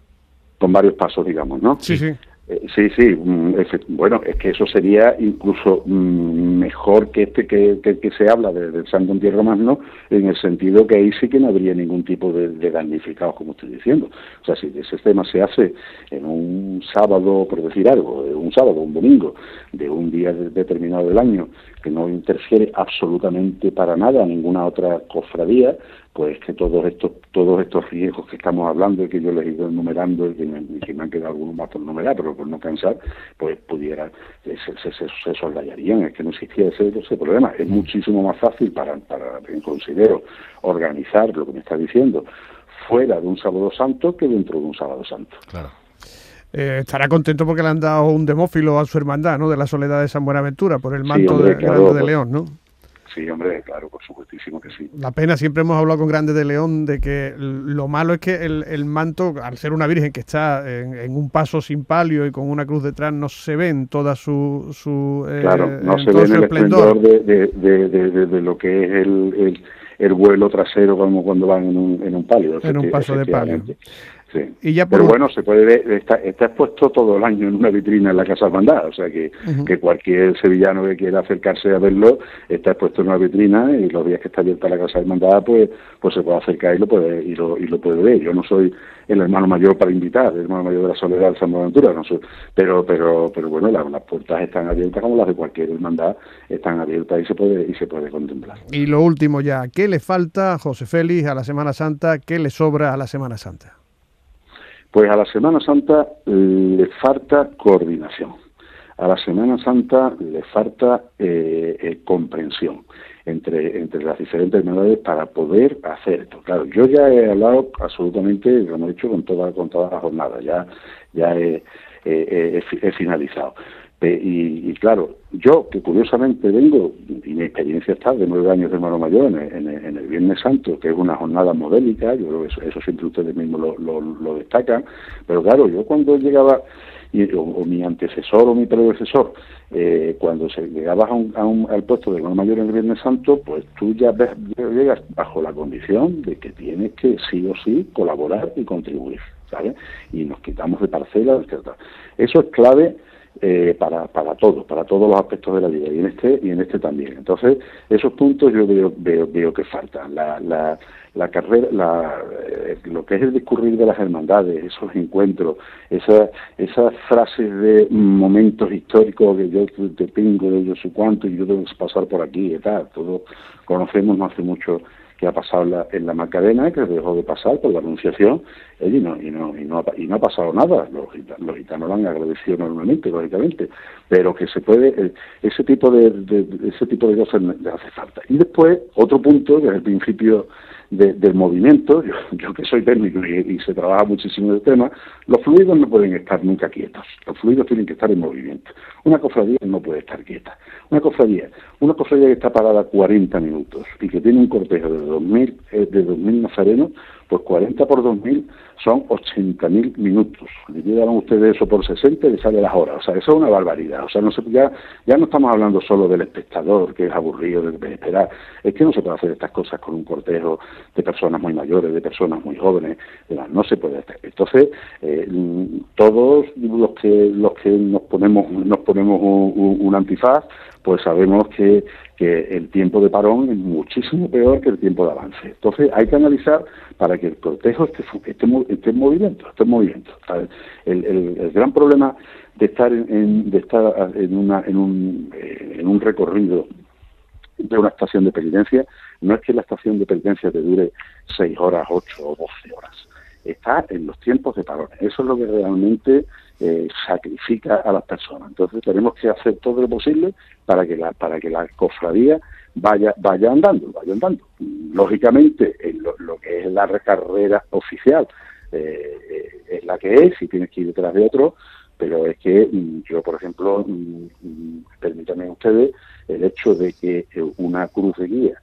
Con varios pasos, digamos, ¿no? Sí, sí. Eh, sí, sí, mm, bueno, es que eso sería incluso mm, mejor que este que, que, se habla del Santo Entierro Magno, en el sentido que ahí sí que no habría ningún tipo de, de, damnificados, como estoy diciendo. O sea, si ese tema se hace en un sábado, por decir algo, un sábado, un domingo, de un día determinado del año, que no interfiere absolutamente para nada a ninguna otra cofradía, pues que todos estos todos estos riesgos que estamos hablando y que yo les he ido enumerando y que me, han quedado algunos más por enumerar, pero por no cansar, pues pudiera, se, se, se, soldallarían, es que no existía ese, ese problema. Es muchísimo más fácil para, para, considero, organizar lo que me está diciendo fuera de un sábado santo que dentro de un sábado santo. Claro. Eh, estará contento porque le han dado un demófilo a su hermandad, ¿no? De la soledad de San Buenaventura, por el manto de, Grande de León, ¿no? Sí, hombre, claro, por supuestísimo que sí. La pena, siempre hemos hablado con Grande de León de que lo malo es que el, manto, al ser una virgen que está en, un paso sin palio y con una cruz detrás, no se ve en toda su. su eh, claro, no se ve en el esplendor, de, lo que es el, el, vuelo trasero como cuando van en un, en un palio. En un paso de palio. Y ya Pero bueno, se puede ver, está, está, expuesto todo el año en una vitrina en la Casa Hermandad, o sea que, que cualquier sevillano que quiera acercarse a verlo está expuesto en una vitrina y los días que está abierta la Casa Hermandad, pues, pues se puede acercar y lo puede, y lo, y lo puede ver. Yo no soy el hermano mayor para invitar, el hermano mayor de la Soledad de San Buenaventura, no soy, pero, pero, pero bueno, las puertas están abiertas como las de cualquier hermandad, están abiertas y se puede, y se puede contemplar. Y lo último ya, ¿qué le falta, José Félix, a la Semana Santa? ¿Qué le sobra a la Semana Santa? Pues a la Semana Santa le falta coordinación. A la Semana Santa le falta eh, eh, comprensión entre, entre las diferentes hermandades para poder hacer esto. Claro, yo ya he hablado absolutamente, lo hemos hecho con toda, con toda la jornada, ya, ya he finalizado. Y, claro, yo que curiosamente vengo, y mi experiencia está de nueve años de hermano mayor en, el Viernes Santo, que es una jornada modélica, yo creo que eso, siempre ustedes mismos lo, destacan, pero claro, yo cuando llegaba, y, o, mi antecesor o mi predecesor, eh, cuando se llegabas a un, al puesto de hermano mayor en el Viernes Santo, pues tú ya llegas bajo la condición de que tienes que sí o sí colaborar y contribuir, ¿sabes? Y nos quitamos de parcelas, etc. Eso es clave eh, para, para todo, para todos los aspectos de la vida y en este y en este también. Entonces, esos puntos yo veo, veo, veo que faltan. La, la, la carrera, la, eh, lo que es el discurrir de las hermandades, esos encuentros, esas, esas frases de momentos históricos que yo te tengo, de yo sé cuánto, y yo tengo pasar por aquí y tal, todos conocemos no hace mucho que ha pasado en la, en la Macarena, que dejó de pasar por la anunciación, y no, y no, y no, ha, y no ha pasado nada. Los gitanos, lo han agradecido normalmente, lógicamente, pero que se puede, eh, ese tipo de, ese tipo de cosas hace falta. Y después, otro punto, que es el principio del movimiento, yo, que soy técnico y, se trabaja muchísimo el tema, los fluidos no pueden estar nunca quietos, los fluidos tienen que estar en movimiento. Una cofradía no puede estar quieta. Una cofradía, una cofradía que está parada 40 minutos y que tiene un cortejo de 2.000 eh, de 2000 nazarenos, pues 40 por 2.000 son 80.000 minutos. Llevan ustedes eso por 60 y le sale las horas. O sea, eso es una barbaridad. O sea, no se, ya, ya no estamos hablando solo del espectador, que es aburrido de esperar. Es que no se puede hacer estas cosas con un cortejo de personas muy mayores, de personas muy jóvenes. No se puede hacer. Entonces, eh, todos los que, los que nos ponemos, nos ponemos un antifaz, pues sabemos que, que el tiempo de parón es muchísimo peor que el tiempo de avance. Entonces hay que analizar para que el cortejo esté, esté, esté en movimiento, esté en movimiento. El, el, gran problema de estar en, de estar en, una, en, un, eh, en un recorrido de una estación de penitencia no es que la estación de penitencia te dure seis horas, ocho o doce horas. Está en los tiempos de parones. Eso es lo que realmente eh, sacrifica a las personas. Entonces tenemos que hacer todo lo posible para que la, para que la cofradía vaya, vaya andando, vaya andando. Lógicamente, en lo, que es la carrera oficial eh, eh, es la que es y tienes que ir detrás de otro, pero es que mm, yo, por ejemplo, mm, mm, permítanme ustedes, el hecho de que una cruz de guía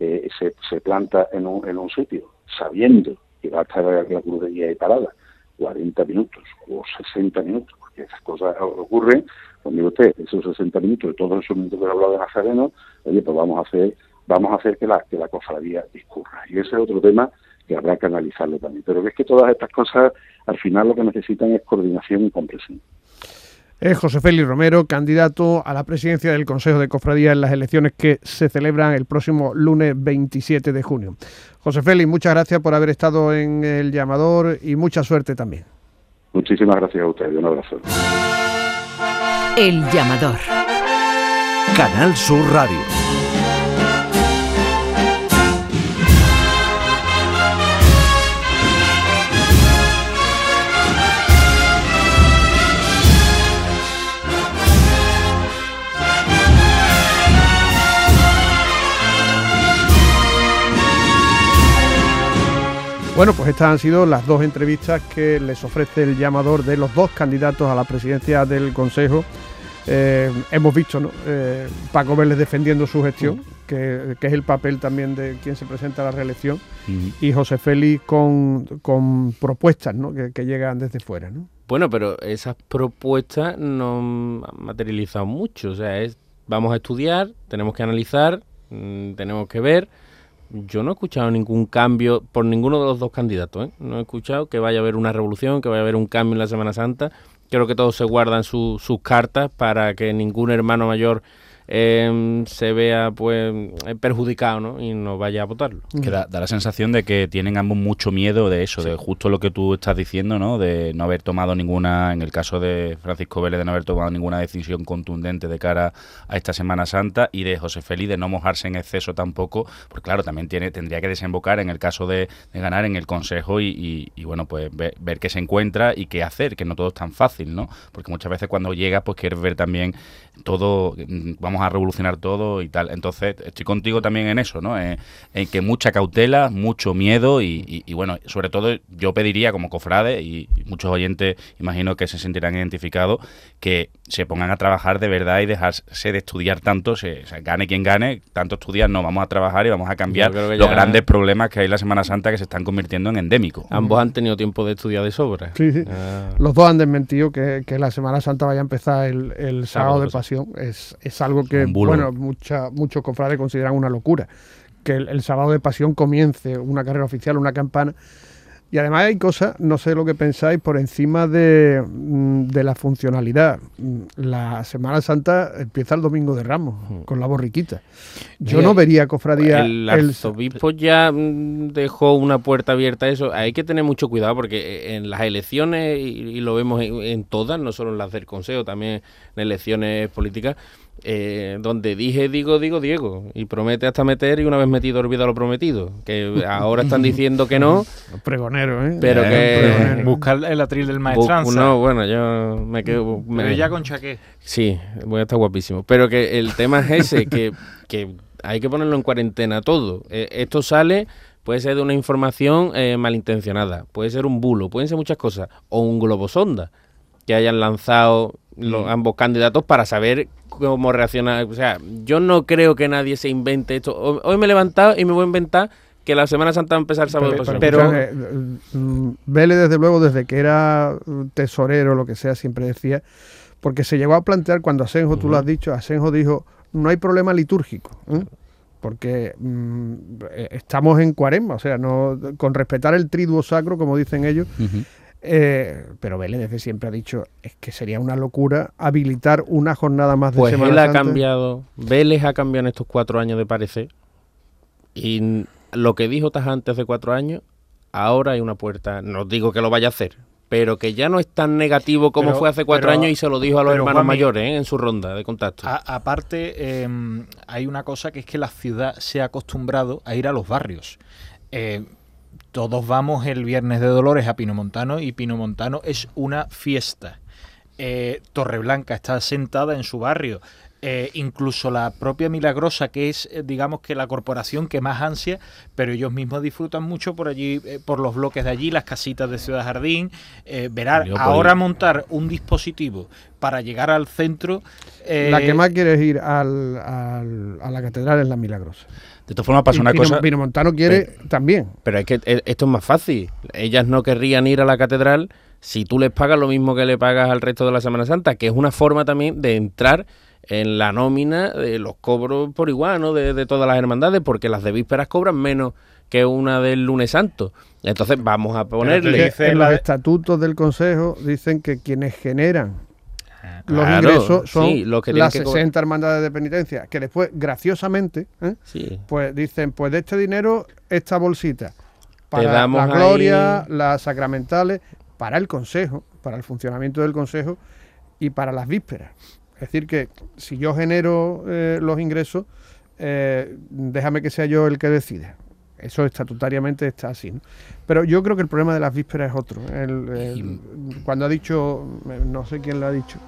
se, se planta en un, en un sitio sabiendo que va a estar la cruz de guía ahí parada 40 minutos o 60 minutos, porque esas cosas ocurren, pues mire usted, esos 60 minutos, de todos esos minutos que he hablado de Nazareno, oye, pues vamos a hacer, vamos a hacer que la, que la cofradía discurra. Y ese es otro tema que habrá que analizarlo también. Pero es que todas estas cosas al final lo que necesitan es coordinación y comprensión. Es José Félix Romero, candidato a la presidencia del Consejo de Cofradía en las elecciones que se celebran el próximo lunes 27 de junio. José Félix, muchas gracias por haber estado en el llamador y mucha suerte también. Muchísimas gracias a usted. Un abrazo. El llamador. Canal Sur Radio. Bueno, pues estas han sido las dos entrevistas que les ofrece el llamador de los dos candidatos a la presidencia del Consejo. Eh, hemos visto ¿no? Eh, Paco Vélez defendiendo su gestión, que, es el papel también de quien se presenta a la reelección, y José Félix con, con propuestas ¿no? que, llegan desde fuera. ¿no? Bueno, pero esas propuestas no han materializado mucho. O sea, es, vamos a estudiar, tenemos que analizar, mm, tenemos que ver yo no he escuchado ningún cambio por ninguno de los dos candidatos. ¿eh? No he escuchado que vaya a haber una revolución, que vaya a haber un cambio en la Semana Santa. Creo que todos se guardan sus cartas para que ningún hermano mayor Em, se vea pues eh, perjudicado ¿no? y no vaya a votarlo. Que da, la sensación de que tienen ambos mucho miedo de eso, de justo lo que tú estás diciendo, ¿no? de no haber tomado ninguna, en el caso de Francisco Vélez, de no haber tomado ninguna decisión contundente de cara a esta Semana Santa y de José Félix de no mojarse en exceso tampoco, porque claro, también tiene, tendría que desembocar en el caso de, ganar en el Consejo y, bueno, pues ver, ver, qué se encuentra y qué hacer, que no todo es tan fácil, ¿no? Porque muchas veces cuando llegas pues quieres ver también todo, vamos a revolucionar todo y tal. Entonces, estoy contigo también en eso, ¿no? En, que mucha cautela, mucho miedo y, bueno, sobre todo yo pediría como cofrade y, muchos oyentes imagino que se sentirán identificados, que se pongan a trabajar de verdad y dejarse de estudiar tanto, se, gane quien gane, tanto estudiar, no, vamos a trabajar y vamos a cambiar los grandes problemas que hay en la Semana Santa que se están convirtiendo en endémicos. Ambos han tenido tiempo de estudiar de sobra. Sí, sí. Ah. Los dos han desmentido que, la Semana Santa vaya a empezar el, el sábado de pasión. Es, es algo que, bueno, mucha, muchos cofrades consideran una locura. Que el sábado de pasión comience una carrera oficial, una campana y además hay cosas, no sé lo que pensáis, por encima de, mm, de, la funcionalidad. Mm, la Semana Santa empieza el domingo de Ramos, con la borriquita. Yo no vería cofradía. El arzobispo ya mm, dejó una puerta abierta a eso. Hay que tener mucho cuidado porque eh, en las elecciones, y, lo vemos en, todas, no solo en las del Consejo, también en elecciones políticas, eh, donde dije digo, digo Diego, y promete hasta meter y una vez metido olvida lo prometido, que ahora están diciendo que no. Pregonero, ¿eh? Pero que... Buscar el atril del maestranza. no, bueno, yo me quedo... Pero ya con chaqué. Sí, voy a estar guapísimo. Pero que el tema es ese, que, que hay que ponerlo en cuarentena todo. Eh, esto sale... Puede ser de una información eh, malintencionada, puede ser un bulo, pueden ser muchas cosas, o un globo sonda que hayan lanzado los, mm. ambos candidatos para saber cómo reaccionar. O sea, yo no creo que nadie se invente esto. Hoy me he levantado y me voy a inventar que la Semana Santa va a empezar sábado pero, pero, pero mm, Vele desde luego desde que era tesorero lo que sea siempre decía porque se llegó a plantear cuando Asenjo tú lo has dicho Asenjo dijo no hay problema litúrgico ¿eh? porque mm, eh, estamos en cuaresma o sea no con respetar el triduo sacro como dicen ellos eh, pero Vélez desde siempre ha dicho es que sería una locura habilitar una jornada más de pues Semana él ha cambiado, Vélez ha cambiado en estos cuatro años de parecer y lo que dijo tajante hace cuatro años, ahora hay una puerta, no digo que lo vaya a hacer, pero que ya no es tan negativo como fue hace cuatro años y se lo dijo a los hermanos mayores ¿eh? en su ronda de contacto. aparte, em, hay una cosa que es que la ciudad se ha acostumbrado a ir a los barrios. Eh, todos vamos el viernes de Dolores a Pinomontano y Pinomontano es una fiesta. Eh, Torreblanca está sentada en su barrio. Eh, incluso la propia Milagrosa, que es, eh, digamos que la corporación que más ansia, pero ellos mismos disfrutan mucho por allí, eh, por los bloques de allí, las casitas de Ciudad Jardín. verá, ahora montar un dispositivo para llegar al centro. la que más quiere es ir al, a la catedral es la Milagrosa. De todas formas pasa una cosa. Pino Montano quiere también. Pero es que esto es más fácil. Ellas no querrían ir a la catedral si tú les pagas lo mismo que le pagas al resto de la Semana Santa, que es una forma también de entrar en la nómina de los cobros por igual, ¿no? De, todas las hermandades, porque las de vísperas cobran menos que una del lunes santo. Entonces vamos a ponerle... En los estatutos del Consejo dicen que quienes generan los ingresos son las 60 hermandades de penitencia, que después, graciosamente, ¿eh? pues dicen, pues de este dinero, esta bolsita, para la gloria, las sacramentales, para el Consejo, para el funcionamiento del Consejo y para las vísperas. Es decir, que si yo genero eh, los ingresos, eh, déjame que sea yo el que decida. Eso estatutariamente está así. ¿no? Pero yo creo que el problema de las vísperas es otro. cuando ha dicho, no sé quién lo ha dicho,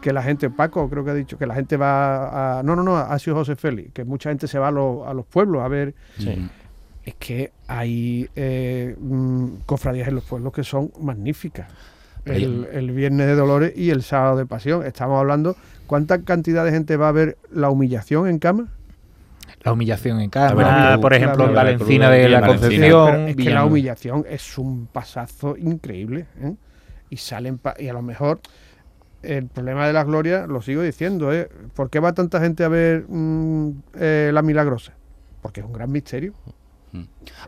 que la gente, Paco creo que ha dicho, que la gente va a... No, no, no, ha sido José Félix, que mucha gente se va a, los pueblos a ver... Es que hay eh, mm, cofradías en los pueblos que son magníficas el, viernes de Dolores y el sábado de Pasión. Estamos hablando, ¿cuánta cantidad de gente va a ver la humillación en cama? La humillación en cama, por ejemplo, en Valencina de la Concepción. Es que la humillación es un pasazo increíble. ¿eh? Y salen, y a lo mejor el problema de la gloria, lo sigo diciendo, ¿eh? ¿por qué va tanta gente a ver mm, eh, la milagrosa? Porque es un gran misterio.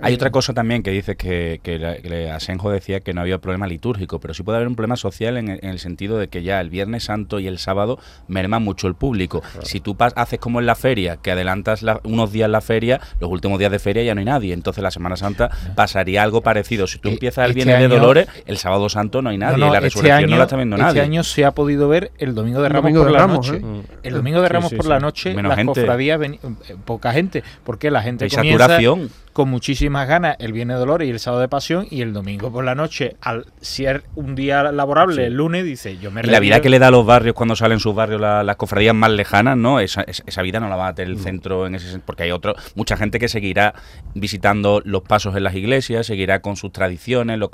Hay otra cosa también que dice que, que, Asenjo decía que no había problema litúrgico, pero sí puede haber un problema social en el, sentido de que ya el Viernes Santo y el sábado merma mucho el público. Si tú haces como en la feria, que adelantas unos días la feria, los últimos días de feria ya no hay nadie. Entonces la Semana Santa pasaría algo parecido. Si tú empiezas el este Viernes de Dolores, el sábado santo no hay nadie. y la este resurrección no la está viendo este nadie. Este año se ha podido ver el Domingo de Ramos por la noche. ¿eh? El Domingo de Ramos por la noche, las cofradías, eh, poca gente. porque la gente comienza saturación. con muchísimas ganas el Viernes de Dolores y el sábado de Pasión y el domingo por la noche, al ser un día laborable, el lunes, dice, yo me La vida que le da a los barrios cuando salen sus barrios las cofradías más lejanas, ¿no? Esa, esa, vida no la va a tener el centro en ese porque hay otro, mucha gente que seguirá visitando los pasos en las iglesias, seguirá con sus tradiciones, lo,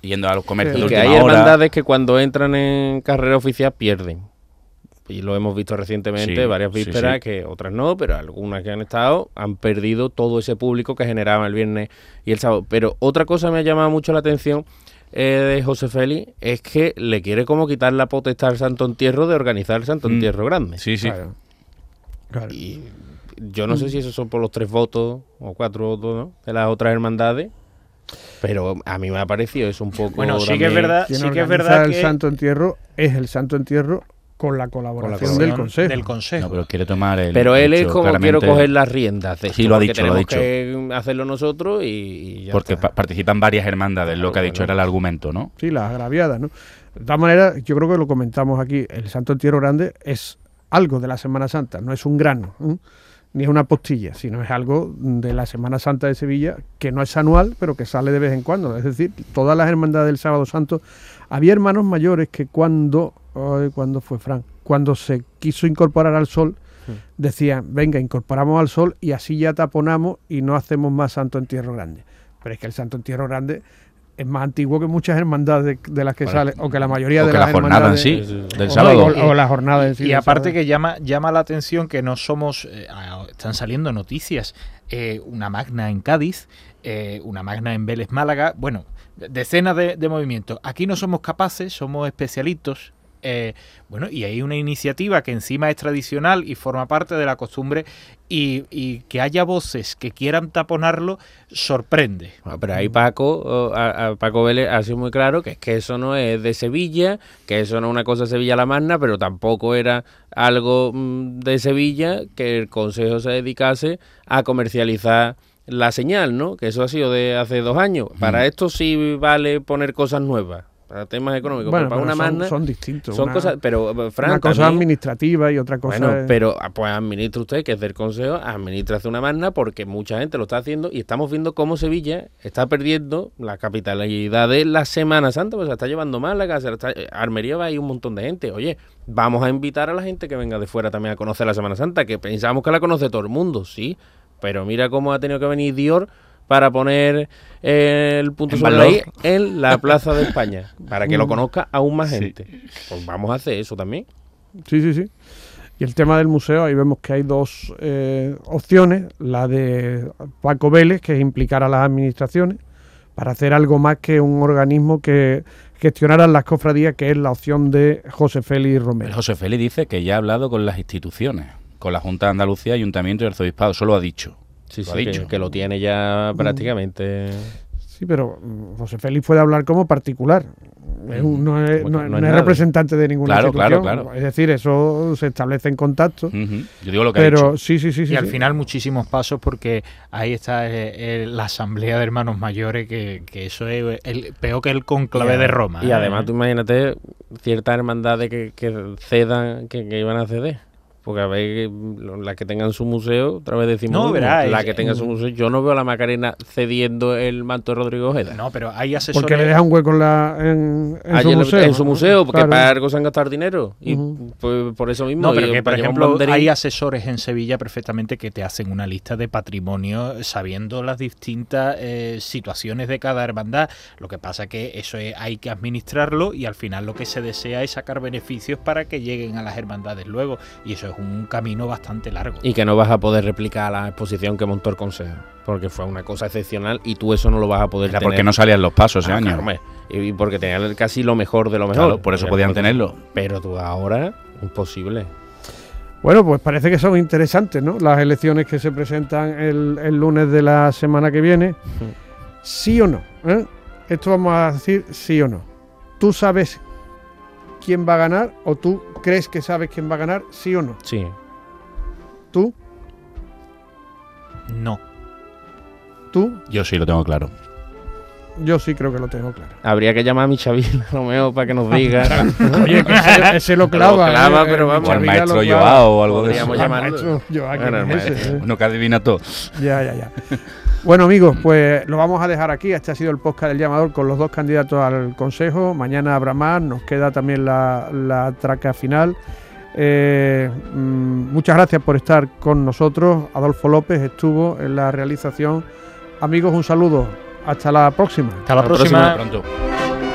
yendo a los comercios. y que hay hermandades que cuando entran en carrera oficial pierden y lo hemos visto recientemente, varias vísperas, que otras no, pero algunas que han estado han perdido todo ese público que generaba el viernes y el sábado. Pero otra cosa me ha llamado mucho la atención eh, de José Félix es que le quiere como quitar la potestad al Santo Entierro de organizar el Santo mm. Entierro Grande. Sí, sí. Y yo no sé si esos son por los tres votos o cuatro votos de las otras hermandades. Pero a mí me ha parecido eso un poco. Bueno, sí que es verdad. Sí que es verdad el Santo Entierro es el Santo Entierro con la colaboración, del, consejo. del Consejo. No, pero quiere tomar el. Pero él es como quiero coger las riendas. sí, lo ha dicho, lo ha dicho. que hacerlo nosotros y, ya Porque participan varias hermandades, lo que ha dicho era el argumento, ¿no? Sí, las agraviadas, ¿no? De todas maneras, yo creo que lo comentamos aquí. El Santo Entierro Grande es algo de la Semana Santa, no es un grano. ni es una postilla, sino es algo de la Semana Santa de Sevilla que no es anual, pero que sale de vez en cuando. Es decir, todas las hermandades del Sábado Santo, había hermanos mayores que cuando cuando fue Frank, cuando se quiso incorporar al sol, decían, venga, incorporamos al sol y así ya taponamos y no hacemos más Santo Entierro Grande. Pero es que el Santo Entierro Grande es más antiguo que muchas hermandades de, las que sale, o que la mayoría de las hermandades sí, del sábado. O, la jornada en sí. Y aparte que llama, llama la atención que no somos, eh, están saliendo noticias, eh, una magna en Cádiz, eh, una magna en Vélez Málaga, bueno, decenas de, de movimientos. Aquí no somos capaces, somos especialitos eh, bueno, y hay una iniciativa que encima es tradicional y forma parte de la costumbre y, que haya voces que quieran taponarlo sorprende. pero ahí Paco, a, Paco Vélez ha sido muy claro que es que eso no es de Sevilla, que eso no es una cosa de Sevilla la Magna, pero tampoco era algo mm, de Sevilla que el Consejo se dedicase a comercializar la señal, ¿no? Que eso ha sido de hace dos años. Para esto sí vale poner cosas nuevas. Para temas económicos. Bueno, pero para una son- magna son distintos, Son una- cosas, pero eh, Fran, una cosa también- administrativa y otra cosa. bueno, es- pero ah, pues administra usted, que es del Consejo, administra hace una magna porque mucha gente lo está haciendo y estamos viendo cómo Sevilla está perdiendo la capitalidad de la Semana Santa, pues se la está llevando mal la casa. está- eh, Armería va a ir un montón de gente. Oye, vamos a invitar a la gente que venga de fuera también a conocer la Semana Santa, que pensamos que la conoce todo el mundo, sí, pero mira cómo ha tenido que venir Dior para poner eh, el punto En sobre la valor. I en la Plaza de España, para que lo Mm. conozca aún más Sí. gente. Pues vamos a hacer eso también. Sí, sí, sí. Y el tema del museo, ahí vemos que hay dos eh, opciones. La de Paco Vélez, que es implicar a las administraciones para hacer algo más que un organismo que gestionara las cofradías, que es la opción de José Félix El Romero. José Félix dice que ya ha hablado con las instituciones, con la Junta de Andalucía, Ayuntamiento y Arzobispado. Solo ha dicho. Sí, Lo sí, ha que, dicho. que lo tiene ya prácticamente. Sí, pero mm, José Félix puede hablar como particular. Es un- no es, no- no no representante de ninguna Claro, claro, institución. claro. Es decir, eso se establece en contacto. Yo digo lo que ha Pero dicho. sí, sí, sí. sí, y al sí. final muchísimos pasos porque ahí está eh, eh, la asamblea de hermanos mayores que, que eso es el, peor que el conclave de a- Roma. Y ¿eh? además, tú imagínate ciertas hermandades que, que cedan, que, que iban a ceder. Porque a ver, las que tengan su museo, otra vez decimos, No, verá, la es- que tenga su museo, yo no veo a la Macarena cediendo el manto de Rodrigo Ojeda. No, pero hay asesores. Porque le deja un hueco en, la, en, en Allí su museo. en su ¿no? museo, porque Claro. para algo se han gastado dinero. Y pues, por eso mismo. No, pero que, por ejemplo, hay asesores en Sevilla perfectamente que te hacen una lista de patrimonio sabiendo las distintas eh, situaciones de cada hermandad. Lo que pasa que eso es- hay que administrarlo y al final lo que se desea es sacar beneficios para que lleguen a las hermandades luego. Y eso es un camino bastante largo. Y que no vas a poder replicar la exposición que montó el Consejo. Porque fue una cosa excepcional y tú eso no lo vas a poder Era tener. porque no salían los pasos ese Ah, año. claro, y porque tenían casi lo mejor de lo mejor. Claro, por eso podían tenerlo. Pero tú ahora, imposible. Bueno, pues parece que son interesantes, ¿no? Las elecciones que se presentan el, el lunes de la semana que viene. ¿Sí o no? ¿Eh? Esto vamos a decir sí o no. ¿Tú sabes quién va a ganar o tú crees que sabes quién va a ganar? ¿Sí o no? Sí. ¿Tú? No. ¿Tú? Yo sí lo tengo claro. Yo sí creo que lo tengo claro. Habría que llamar a Michavila, Romeo, para que nos diga. Oye, que ese, ese lo clava. Lo clava, ¿eh? pero El vamos. O al maestro. Joao o algo de eso. Podríamos llamarlo. maestro Joao, ¿quién Bueno, eh? Que adivina todo. Ya, ya, ya. Bueno, amigos, pues lo vamos a dejar aquí. Este ha sido el podcast del llamador con los dos candidatos al Consejo. Mañana habrá más. Nos queda también la, la traca final. Eh, mm, muchas gracias por estar con nosotros. Adolfo López estuvo en la realización. Amigos, un saludo. Hasta la próxima. Hasta la Hasta la próxima. próxima. Pronto.